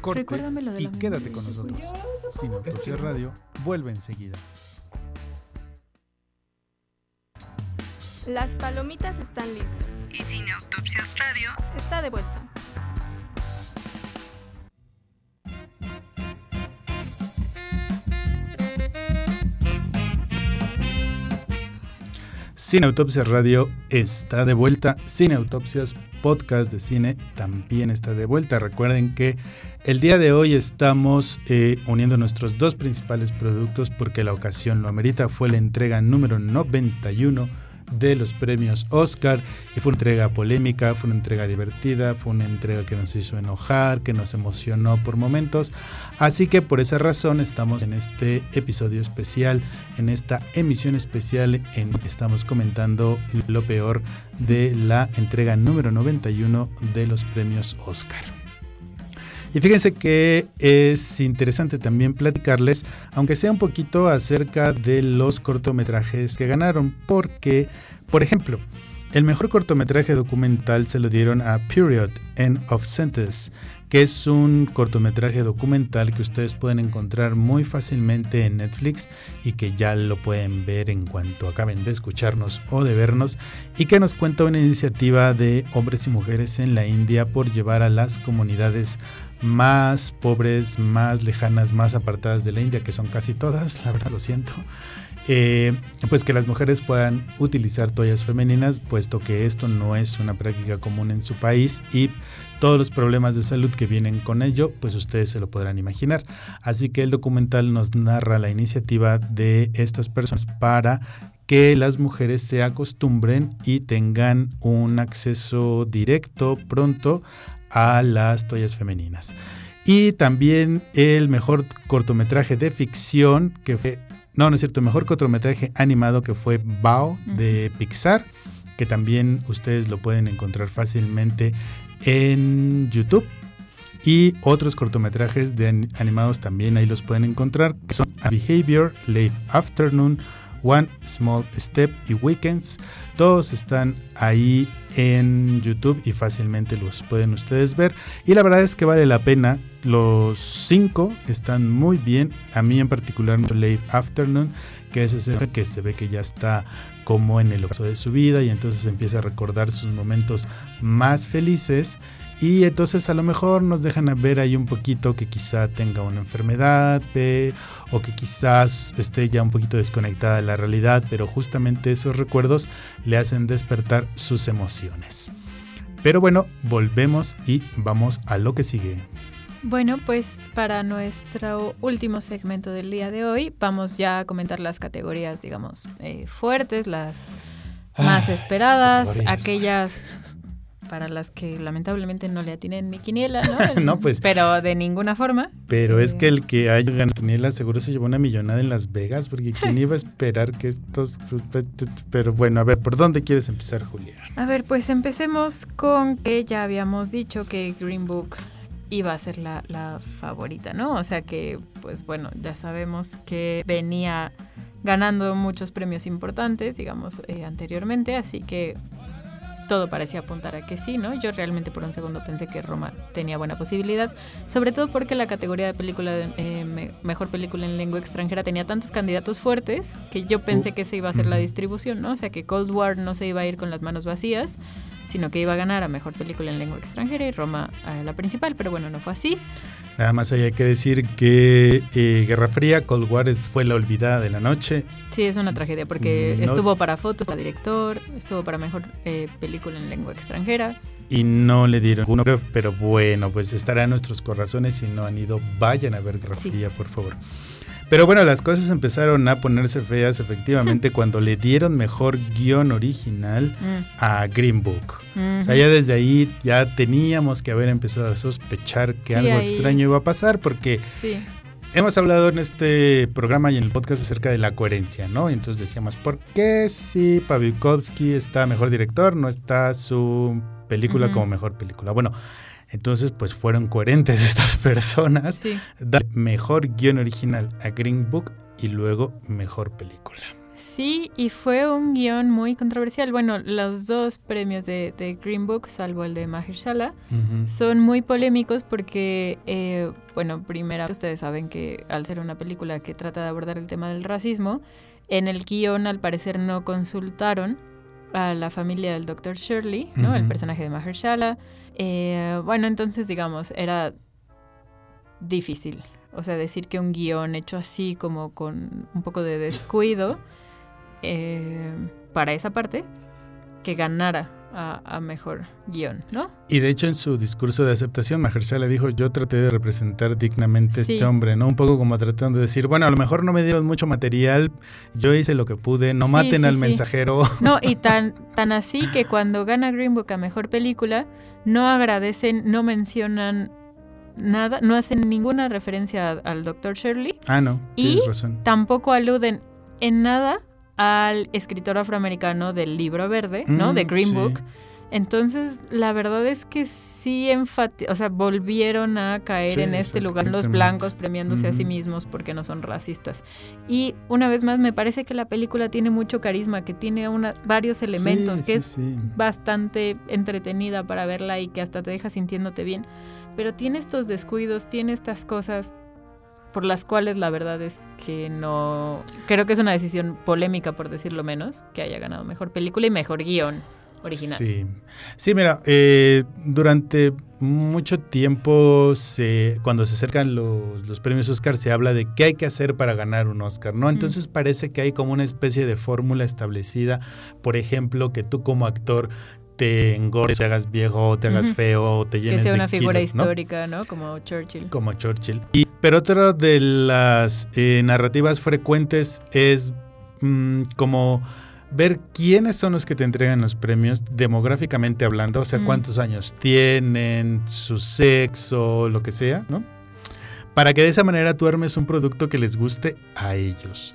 Corte Recuérdame lo de y la quédate con nosotros. Cine Autopsias Radio vuelve enseguida. Las palomitas están listas. Y Cine Autopsias Radio Está de vuelta. Cine Autopsias Radio está de vuelta. Cine Autopsias Podcast de Cine también está de vuelta. Recuerden que el día de hoy estamos eh, uniendo nuestros dos principales productos porque la ocasión lo amerita. Fue la entrega número 91 de los premios Oscar y fue una entrega polémica, fue una entrega divertida, fue una entrega que nos hizo enojar, que nos emocionó por momentos. Así que por esa razón estamos en este episodio especial, en esta emisión especial en estamos comentando lo peor de la entrega número 91 de los premios Oscar. Y fíjense que es interesante también platicarles, aunque sea un poquito acerca de los cortometrajes que ganaron, porque, por ejemplo, el mejor cortometraje documental se lo dieron a Period, End of Sentence, que es un cortometraje documental que ustedes pueden encontrar muy fácilmente en Netflix y que ya lo pueden ver en cuanto acaben de escucharnos o de vernos y que nos cuenta una iniciativa de hombres y mujeres en la India por llevar a las comunidades más pobres, más lejanas, más apartadas de la India, que son casi todas, la verdad lo siento, eh, pues que las mujeres puedan utilizar toallas femeninas, puesto que esto no es una práctica común en su país y todos los problemas de salud que vienen con ello, pues ustedes se lo podrán imaginar. Así que el documental nos narra la iniciativa de estas personas para que las mujeres se acostumbren y tengan un acceso directo pronto a las toallas femeninas. Y también el mejor cortometraje de ficción que fue no, no es cierto. Mejor cortometraje animado que fue Bao de Pixar, que también ustedes lo pueden encontrar fácilmente en YouTube. Y otros cortometrajes de animados también ahí los pueden encontrar, que son A Behavior, Late Afternoon, One Small Step y Weekends. Todos están ahí en YouTube y fácilmente los pueden ustedes ver. Y la verdad es que vale la pena. Los cinco están muy bien. A mí en particular, Late Afternoon, que es ese que se ve que ya está como en el ocaso de su vida y entonces empieza a recordar sus momentos más felices. Y entonces a lo mejor nos dejan ver ahí un poquito que quizá tenga una enfermedad o que quizás esté ya un poquito desconectada de la realidad, pero justamente esos recuerdos le hacen despertar sus emociones. Pero bueno, volvemos y vamos a lo que sigue. Bueno, pues para nuestro último segmento del día de hoy, vamos ya a comentar las categorías, digamos, eh, fuertes, las más esperadas, aquellas para las que lamentablemente no le atinen mi quiniela, ¿no? no, pues. Pero de ninguna forma. Pero es que el que haya ganado quiniela seguro se llevó una millonada en Las Vegas, porque ¿quién iba a esperar que estos. Pero bueno, a ver, ¿por dónde quieres empezar, Julia? A ver, pues empecemos con que ya habíamos dicho que Green Book iba a ser la, la favorita, ¿no? O sea que, pues bueno, ya sabemos que venía ganando muchos premios importantes, digamos, eh, anteriormente, así que todo parecía apuntar a que sí, ¿no? Yo realmente por un segundo pensé que Roma tenía buena posibilidad, sobre todo porque la categoría de película de, eh, mejor película en lengua extranjera tenía tantos candidatos fuertes que yo pensé uh, que se iba a hacer la distribución, ¿no? O sea que Cold War no se iba a ir con las manos vacías, sino que iba a ganar a mejor película en lengua extranjera y Roma a la principal, pero bueno, no fue así. Nada más hay que decir que eh, Guerra Fría, Cold War fue la olvidada de la noche. Sí, es una tragedia porque estuvo para fotos, para director, estuvo para mejor eh, película en lengua extranjera. Y no le dieron uno, pero bueno, pues estará en nuestros corazones. Si no han ido, vayan a ver Guerra Fría, por favor. Pero bueno, las cosas empezaron a ponerse feas efectivamente cuando le dieron mejor guion original mm. a Green Book. O sea, ya desde ahí ya teníamos que haber empezado a sospechar que algo extraño iba a pasar porque hemos hablado en este programa y en el podcast acerca de la coherencia, ¿no? Y entonces decíamos, ¿por qué si Pavikovsky está mejor director, no está su película como mejor película? Bueno, entonces, pues fueron coherentes estas personas. Dar mejor guion original a Green Book y luego mejor película. Sí, y fue un guion muy controversial. Bueno, los dos premios de, Green Book, salvo el de Mahershala, son muy polémicos porque, eh, bueno, primero ustedes saben que al ser una película que trata de abordar el tema del racismo, en el guion al parecer no consultaron a la familia del Dr. Shirley, ¿no? El personaje de Mahershala. Eh, bueno, entonces digamos, era difícil. O sea, decir que un guion hecho así como con un poco de descuido eh, para esa parte, que ganara a, mejor guion, ¿no? Y de hecho en su discurso de aceptación, Mahershala dijo, yo traté de representar dignamente a este hombre, ¿no? Un poco como tratando de decir, bueno, a lo mejor no me dieron mucho material, yo hice lo que pude, no maten al mensajero. No, y tan, tan así que cuando gana Green Book a mejor película, no agradecen, no mencionan nada, no hacen ninguna referencia al Dr. Shirley. Ah, no. Y razón. tampoco aluden en nada al escritor afroamericano del libro verde, ¿no? De mm, Green Book. Entonces, la verdad es que sí o sea, volvieron a caer Sí, en este lugar los blancos premiándose a sí mismos porque no son racistas. Y una vez más, me parece que la película tiene mucho carisma, que tiene una, varios elementos, Sí, que sí, es bastante entretenida para verla y que hasta te deja sintiéndote bien. Pero tiene estos descuidos, tiene estas cosas por las cuales la verdad es que no... Creo que es una decisión polémica, por decirlo menos, que haya ganado mejor película y mejor guion original. Sí, sí mira, eh, durante mucho tiempo, se, cuando se acercan los, los premios Oscar, se habla de qué hay que hacer para ganar un Oscar, ¿no? Entonces parece que hay como una especie de fórmula establecida, por ejemplo, que tú como actor te engordes, te hagas viejo, te hagas feo, te llenes Que sea de una figura histórica, ¿no? Como Churchill. como Churchill. Y, pero otra de las eh, narrativas frecuentes es mm, como ver quiénes son los que te entregan los premios demográficamente hablando, o sea, Mm. cuántos años tienen, su sexo, lo que sea, ¿no? Para que de esa manera tú armes un producto que les guste a ellos.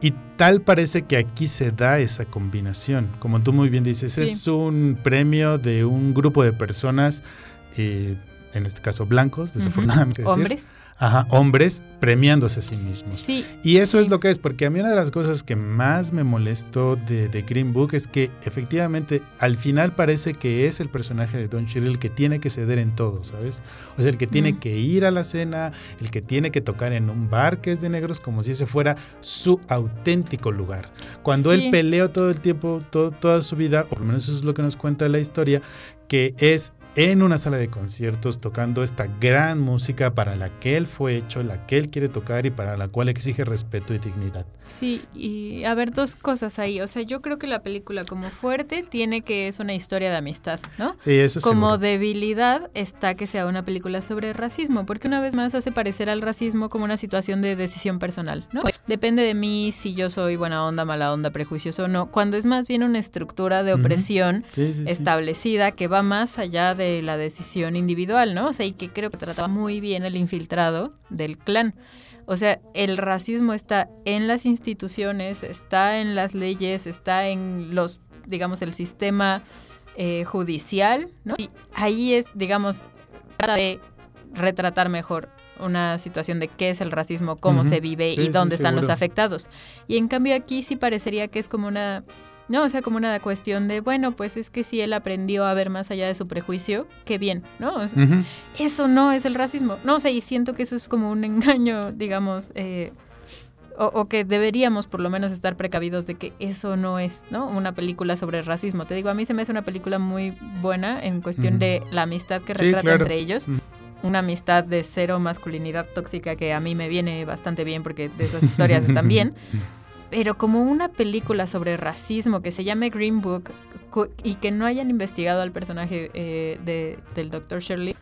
Y tal parece que aquí se da esa combinación. Como tú muy bien dices, Sí. es un premio de un grupo de personas, eh, en este caso blancos, desafortunadamente. decir. Hombres. Ajá, hombres premiándose a sí mismos. Sí. Y eso sí. es lo que es, porque a mí una de las cosas que más me molestó de, de Green Book es que efectivamente al final parece que es el personaje de Don Cheadle el que tiene que ceder en todo, ¿sabes? O sea, el que tiene que ir a la cena, el que tiene que tocar en un bar que es de negros como si ese fuera su auténtico lugar. Cuando Sí. él peleó todo el tiempo, todo- toda su vida, o por lo menos eso es lo que nos cuenta la historia, que es en una sala de conciertos tocando esta gran música para la que él fue hecho, la que él quiere tocar y para la cual exige respeto y dignidad. Sí, y a ver, dos cosas ahí. O sea, yo creo que la película como fuerte tiene que es una historia de amistad, ¿no? Sí, eso es Como seguro. debilidad está que sea una película sobre racismo, porque una vez más hace parecer al racismo como una situación de decisión personal, ¿no? Depende de mí si yo soy buena onda, mala onda, prejuicioso o no, cuando es más bien una estructura de opresión Sí, sí, sí. establecida que va más allá de la decisión individual, ¿no? O sea, y que creo que trataba muy bien el infiltrado del clan. O sea, el racismo está en las instituciones, está en las leyes, está en los, digamos, el sistema eh, judicial, ¿no? Y ahí es, digamos, trata de retratar mejor una situación de qué es el racismo, cómo se vive Sí, y sí, dónde están los afectados. Y en cambio aquí sí parecería que es como una no, o sea, como una cuestión de, bueno, pues es que si él aprendió a ver más allá de su prejuicio, qué bien, ¿no? O sea, Ujú. Eso no es el racismo. No, o sea, y siento que eso es como un engaño, digamos, eh, o, o que deberíamos por lo menos estar precavidos de que eso no es, ¿no? Una película sobre racismo. Te digo, a mí se me hace una película muy buena en cuestión de la amistad que Sí, retrata claro. entre ellos. Una amistad de cero masculinidad tóxica que a mí me viene bastante bien porque de esas historias están bien pero como una película sobre racismo que se llame Green Book y que no hayan investigado al personaje eh, de, del Dr. Shirley,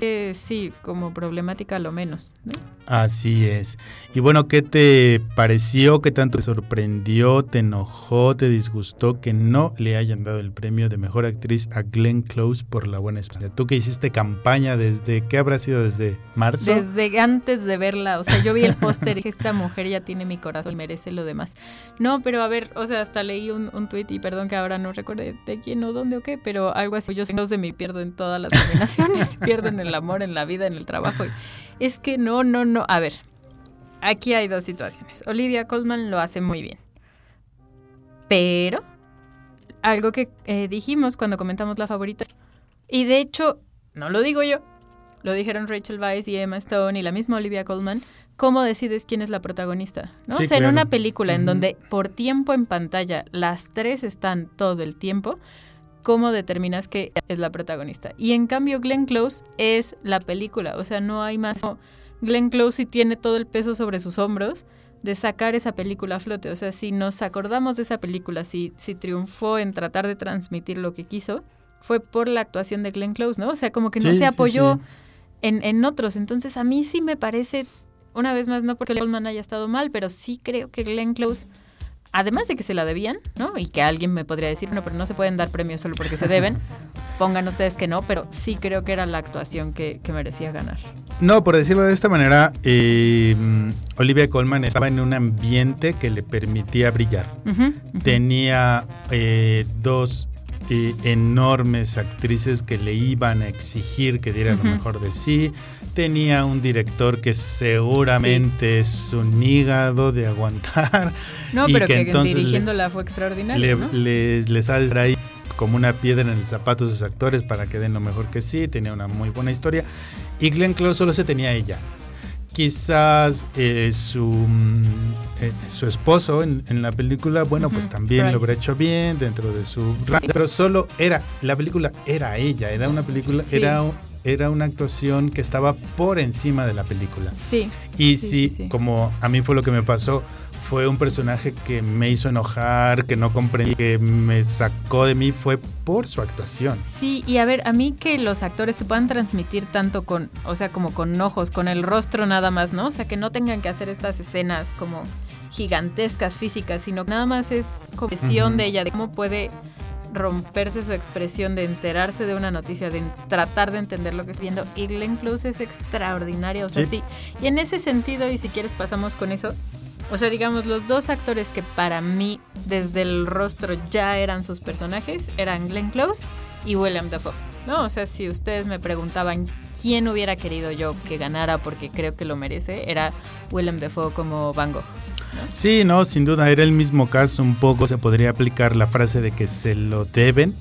eh, sí, como problemática lo menos. ¿no? Así es. Y bueno, ¿qué te pareció? ¿Qué tanto te sorprendió? ¿Te enojó? ¿Te disgustó que no le hayan dado el premio de mejor actriz a Glenn Close por La Buena España? Tú que hiciste campaña desde, ¿qué habrá sido? ¿Desde marzo? Desde antes de verla, o sea, yo vi el póster y dije, esta mujer ya tiene mi corazón y merece lo demás. No, pero a ver, o sea, hasta leí un, un tuit y perdón que ahora no recuerde de quién o dónde o qué, pero algo así. Yo sé de mí pierdo en todas las nominaciones, pierdo en el amor, en la vida, en el trabajo. Es que no, no, no. A ver, aquí hay dos situaciones. Olivia Colman lo hace muy bien. Pero, algo que eh, dijimos cuando comentamos la favorita, y de hecho, no lo digo yo, lo dijeron Rachel Weisz y Emma Stone y la misma Olivia Colman, ¿cómo decides quién es la protagonista? ¿no? Sí, o sea, en una película en donde por tiempo en pantalla las tres están todo el tiempo, ¿cómo determinas que es la protagonista? Y en cambio Glenn Close es la película, o sea, no hay más. Glenn Close sí tiene todo el peso sobre sus hombros de sacar esa película a flote. O sea, si nos acordamos de esa película, si, si triunfó en tratar de transmitir lo que quiso, fue por la actuación de Glenn Close, ¿no? O sea, como que no Sí, se sí, apoyó sí. En, en otros. Entonces, a mí sí me parece, una vez más, no porque Goldman haya estado mal, pero sí creo que Glenn Close, además de que se la debían, ¿no? Y que alguien me podría decir, no, pero no se pueden dar premios solo porque se deben. Pongan ustedes que no, pero sí creo que era la actuación que, que merecía ganar. No, por decirlo de esta manera, eh, Olivia Colman estaba en un ambiente que le permitía brillar. Tenía eh, dos eh, enormes actrices que le iban a exigir que diera lo mejor de sí. Tenía un director que seguramente es un hígado de aguantar. No, y pero que que, entonces le- dirigiéndola fue extraordinario, le, ¿no? les, les ha de ahí como una piedra en el zapato a sus actores para que den lo mejor que sí, tenía una muy buena historia. Y Glenn Close solo se tenía ella. Quizás eh, su, mm, eh, su esposo en, en la película, bueno, pues también lo habrá hecho bien dentro de su rango, pero solo era, la película era ella, era una película, Sí. era, era una actuación que estaba por encima de la película. Sí. Y Sí, sí, sí, sí. como a mí fue lo que me pasó, fue un personaje que me hizo enojar, que no comprendí, que me sacó de mí, fue por su actuación. Sí, y a ver, a mí que los actores te puedan transmitir tanto con, o sea, como con ojos, con el rostro nada más, ¿no? O sea, que no tengan que hacer estas escenas como gigantescas físicas, sino que nada más es confesión Ujú. de ella, de cómo puede romperse su expresión, de enterarse de una noticia, de tratar de entender lo que está viendo. Y Glenn Close es extraordinaria, o sea, Sí. sí. Y en ese sentido, y si quieres pasamos con eso, o sea, digamos, los dos actores que para mí desde el rostro ya eran sus personajes eran Glenn Close y William Dafoe. No, o sea, si ustedes me preguntaban quién hubiera querido yo que ganara porque creo que lo merece, era Willem Dafoe como Van Gogh. Sí, no, sin duda, era el mismo caso, un poco se podría aplicar la frase de que se lo deben,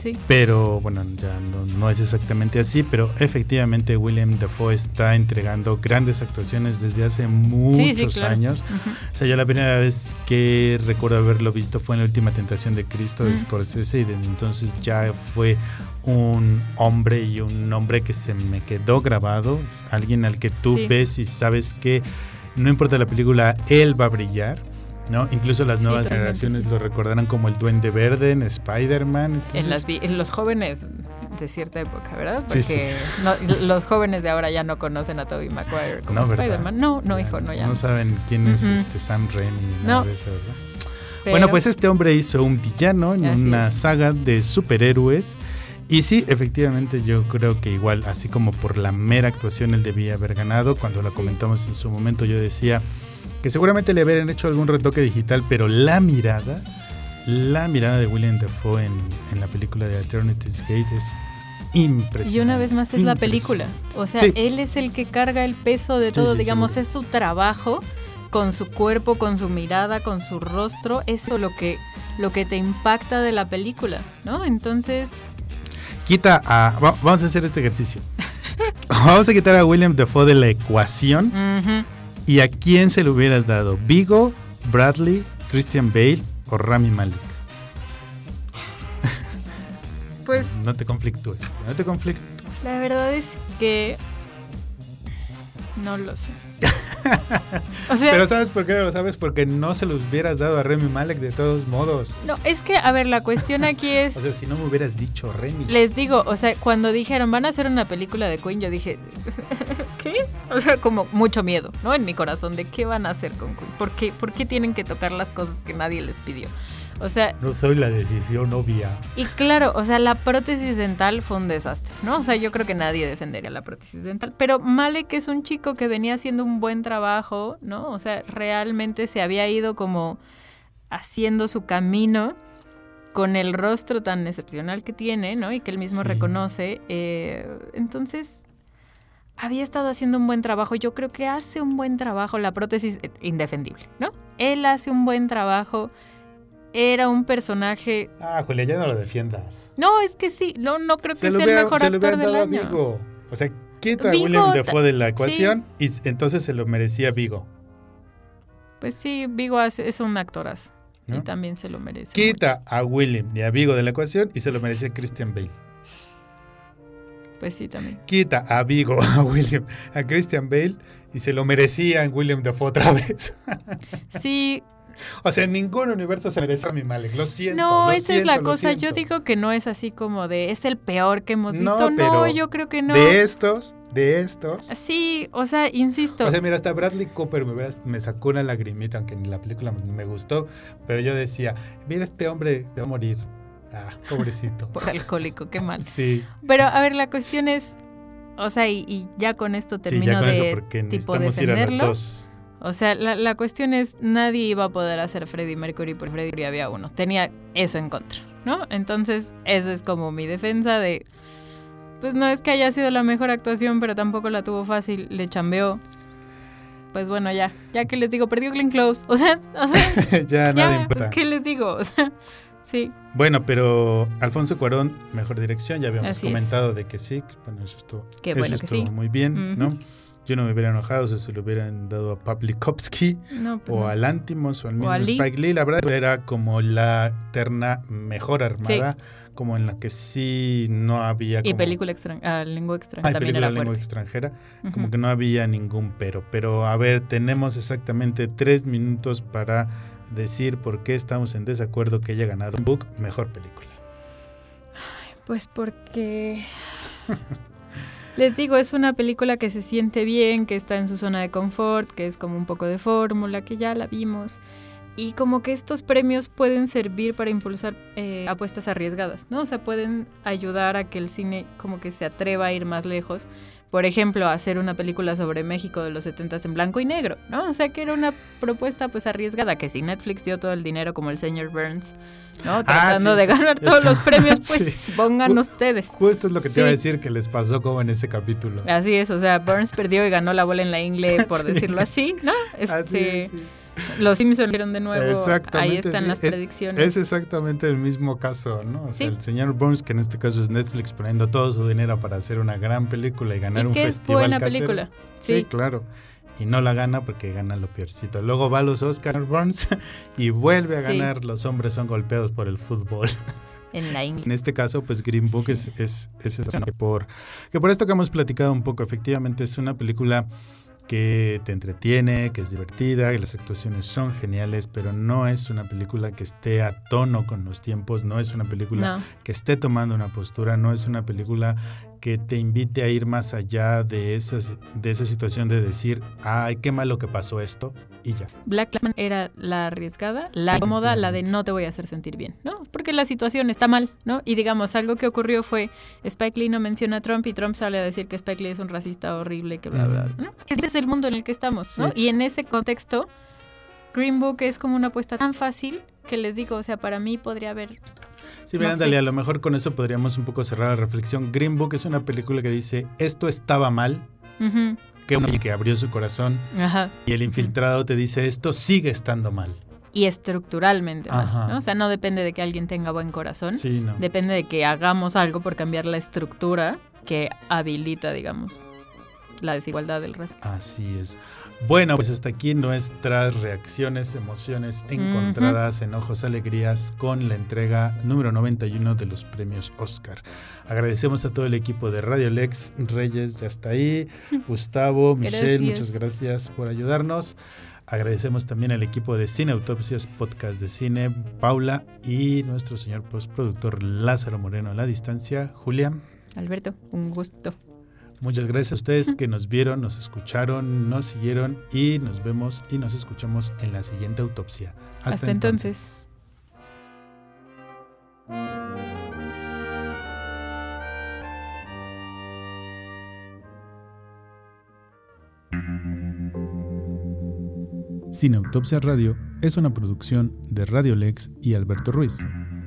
Sí. pero bueno, ya no, no es exactamente así, pero efectivamente William Dafoe está entregando grandes actuaciones desde hace muchos sí, claro. años. O sea, yo la primera vez que recuerdo haberlo visto fue en la última tentación de Cristo de. Scorsese y desde entonces ya fue un hombre y un hombre que se me quedó grabado, alguien al que tú ves y sabes que no importa la película, él va a brillar. ¿No? Incluso las nuevas generaciones sí. lo recordarán como el Duende Verde en Spider-Man. En, en los jóvenes de cierta época, ¿verdad? Sí, Porque no- los jóvenes de ahora ya no conocen a Tobey Maguire como No. Spider-Man. No, no, hijo, no, ya. No saben quién es este Sam Raimi ni nada No. de eso, ¿verdad? Pero- Bueno, pues este hombre hizo un villano en una es. saga de superhéroes. Y sí, efectivamente, yo creo que igual, así como por la mera actuación, él debía haber ganado. Cuando Sí. comentamos en su momento, yo decía que seguramente le habrían hecho algún retoque digital, pero la mirada, la mirada de William Dafoe en, en la película de Eternity's Gate es impresionante. Y una vez más es la película. O sea, Sí. él es el que carga el peso de todo, sí, digamos, seguro. es su trabajo con su cuerpo, con su mirada, con su rostro, eso lo que lo que te impacta de la película, ¿no? Entonces, Quita a. va- Vamos a hacer este ejercicio. Vamos a quitar a William Dafoe de la ecuación. ujú, ¿Y a quién se lo hubieras dado? ¿Vigo, Bradley, Christian Bale o Rami Malek? pues No te conflictúes, no te conflictúes. la verdad es que no lo sé. o sea, Pero ¿sabes por qué no lo sabes? Porque no se lo hubieras dado a Rami Malek de todos modos. no, es que a ver, la cuestión aquí es O sea, si no me hubieras dicho Remy. Les digo, o sea, cuando dijeron van a hacer una película de Queen, yo dije, ¿qué? O sea, como mucho miedo, ¿no? En mi corazón, de qué van a hacer con Queen. ¿Por qué, ¿Por qué tienen que tocar las cosas que nadie les pidió? O sea, No soy la decisión obvia. y claro, o sea, la prótesis dental fue un desastre, ¿no? O sea, yo creo que nadie defendería la prótesis dental. Pero Malek es un chico que venía haciendo un buen trabajo, ¿no? O sea, realmente se había ido como haciendo su camino con el rostro tan excepcional que tiene, ¿no? Y que él mismo Sí. reconoce. eh, entonces, había estado haciendo un buen trabajo. Yo creo que hace un buen trabajo. La prótesis, eh, indefendible, ¿no? Él hace un buen trabajo. Era un personaje Ah, Julia, ya no lo defiendas. no, es que sí, no, no creo que Se lo, sea el mejor se lo actor hubieran del dado a año. Vigo. O sea, quita a William Dafoe de la sí. ecuación y entonces se lo merecía Vigo. Pues sí, Vigo es, un actorazo. Y también se lo merece. Quita a William y a Vigo de la ecuación y se lo merecía Christian Bale. Pues sí, también. Quita a Vigo, a William, a Christian Bale y se lo merecía en William Dafoe otra vez. Sí, o sea, en ningún universo se merece a mi Malek. Lo siento. no, lo esa es la siento, cosa. Yo digo que no es así como de es el peor que hemos No, visto. No, pero yo creo que no. De estos, de estos. Sí, o sea, insisto. O sea, mira, hasta Bradley Cooper me, sacó una lagrimita, aunque ni la película me gustó, pero yo decía, mira, este hombre te va a morir. Ah, pobrecito. por alcohólico, qué mal. Sí, Pero a ver, la cuestión es, o sea, y, y ya con esto sí, termino ya con de eso, porque tipo necesitamos ir a las defenderlo. dos. O sea, la, la cuestión es, nadie iba a poder hacer Freddie Mercury por Freddie Mercury había uno. Tenía eso en contra, ¿no? Entonces, eso es como mi defensa de... Pues no es que haya sido la mejor actuación, pero tampoco la tuvo fácil, le chambeó. Pues bueno, ya, ya que les digo, perdió Glenn Close. O sea, o sea ya nada ya, pues, ¿qué les digo? O sea, sí. Bueno, pero Alfonso Cuarón, mejor dirección, ya habíamos Así es. comentado de que sí, que, bueno, eso estuvo, Qué eso bueno que estuvo sí. muy bien. ¿no? Yo no me hubiera enojado si se lo hubieran dado a Pavlikovsky No, pues o no. a Lantimos o al mismo. Spike Lee. La verdad era como la terna mejor armada, como en la que sí no había... Y película extranjera, lengua extranjera también película era en lengua fuerte. extranjera, como que no había ningún pero. Pero a ver, tenemos exactamente tres minutos para decir por qué estamos en desacuerdo que haya ganado un book mejor película. Pues porque... Les digo, es una película que se siente bien, que está en su zona de confort, que es como un poco de fórmula, que ya la vimos. Y como que estos premios pueden servir para impulsar eh, apuestas arriesgadas, ¿no? O sea, pueden ayudar a que el cine como que se atreva a ir más lejos. Por ejemplo, hacer una película sobre México de los 70 en blanco y negro, ¿no? O sea, que era una propuesta pues arriesgada, que si Netflix dio todo el dinero como el señor Burns, ¿no? Tratando sí, de sí. ganar todos Eso, los premios, pues sí. pongan ustedes. Justo es lo que te iba a decir que les pasó como en ese capítulo. Así es, o sea, Burns perdió y ganó la bola en la ingle, por decirlo así, ¿no? Este, Así es. Los Simpsons vieron de nuevo, Exactamente, ahí están sí, las es- predicciones. Es exactamente el mismo caso, ¿no? O sea, Sí. el señor Burns, que en este caso es Netflix, poniendo todo su dinero para hacer una gran película y ganar y un que es festival buena casero. película. Sí. Sí. claro. Y no la gana porque gana lo peorcito. Luego va a los Oscar Burns y vuelve a Sí. ganar Los hombres son golpeados por el fútbol. en la. En este caso, pues Green Book Sí. es, es, es esa, que por, que por esto que hemos platicado un poco, efectivamente es una película que te entretiene, que es divertida, que las actuaciones son geniales, pero no es una película que esté a tono con los tiempos, no es una película No, que esté tomando una postura, no es una película que te invite a ir más allá de esa, de esa situación de decir, ay, qué malo que pasó esto, y ya. Black Clansman era la arriesgada, la Sí, cómoda, la de no te voy a hacer sentir bien, ¿no? Porque la situación está mal, ¿no? Y digamos, algo que ocurrió fue, Spike Lee no menciona a Trump y Trump sale a decir que Spike Lee es un racista horrible, que bla, bla, bla, ¿no? Ese es el mundo en el que estamos, ¿no? Sí. Y en ese contexto, Green Book es como una apuesta tan fácil que les digo, o sea, para mí podría haber... Sí, No mira, ándale, sé. a lo mejor con eso podríamos un poco cerrar la reflexión. Green Book es una película que dice, esto estaba mal, que uno que abrió su corazón, Ajá. y el infiltrado te dice, esto sigue estando mal. Y estructuralmente, mal. ¿no? O sea, no depende de que alguien tenga buen corazón, Sí, no. depende de que hagamos algo por cambiar la estructura que habilita, digamos, la desigualdad del resto. Así es. Bueno, pues hasta aquí nuestras reacciones, emociones encontradas, enojos, alegrías con la entrega número 91 de los premios Oscar. Agradecemos a todo el equipo de Radio Lex, Reyes ya está ahí, Gustavo, Michelle, Gracias. muchas gracias por ayudarnos. Agradecemos también al equipo de Cine Autopsias, podcast de cine, Paula y nuestro señor postproductor Lázaro Moreno a la distancia, Julia. Alberto, un gusto. Muchas gracias a ustedes que nos vieron, nos escucharon, nos siguieron y nos vemos y nos escuchamos en la siguiente autopsia. Hasta, Hasta entonces. Cine Autopsia Radio es una producción de Radio Lex y Alberto Ruiz.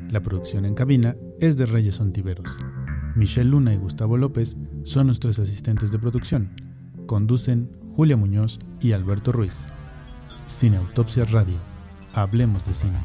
La producción en cabina es de Reyes Ontiveros. Michelle Luna y Gustavo López son nuestros asistentes de producción. Conducen Julia Muñoz y Alberto Ruiz. Cine Autopsia Radio. Hablemos de cine.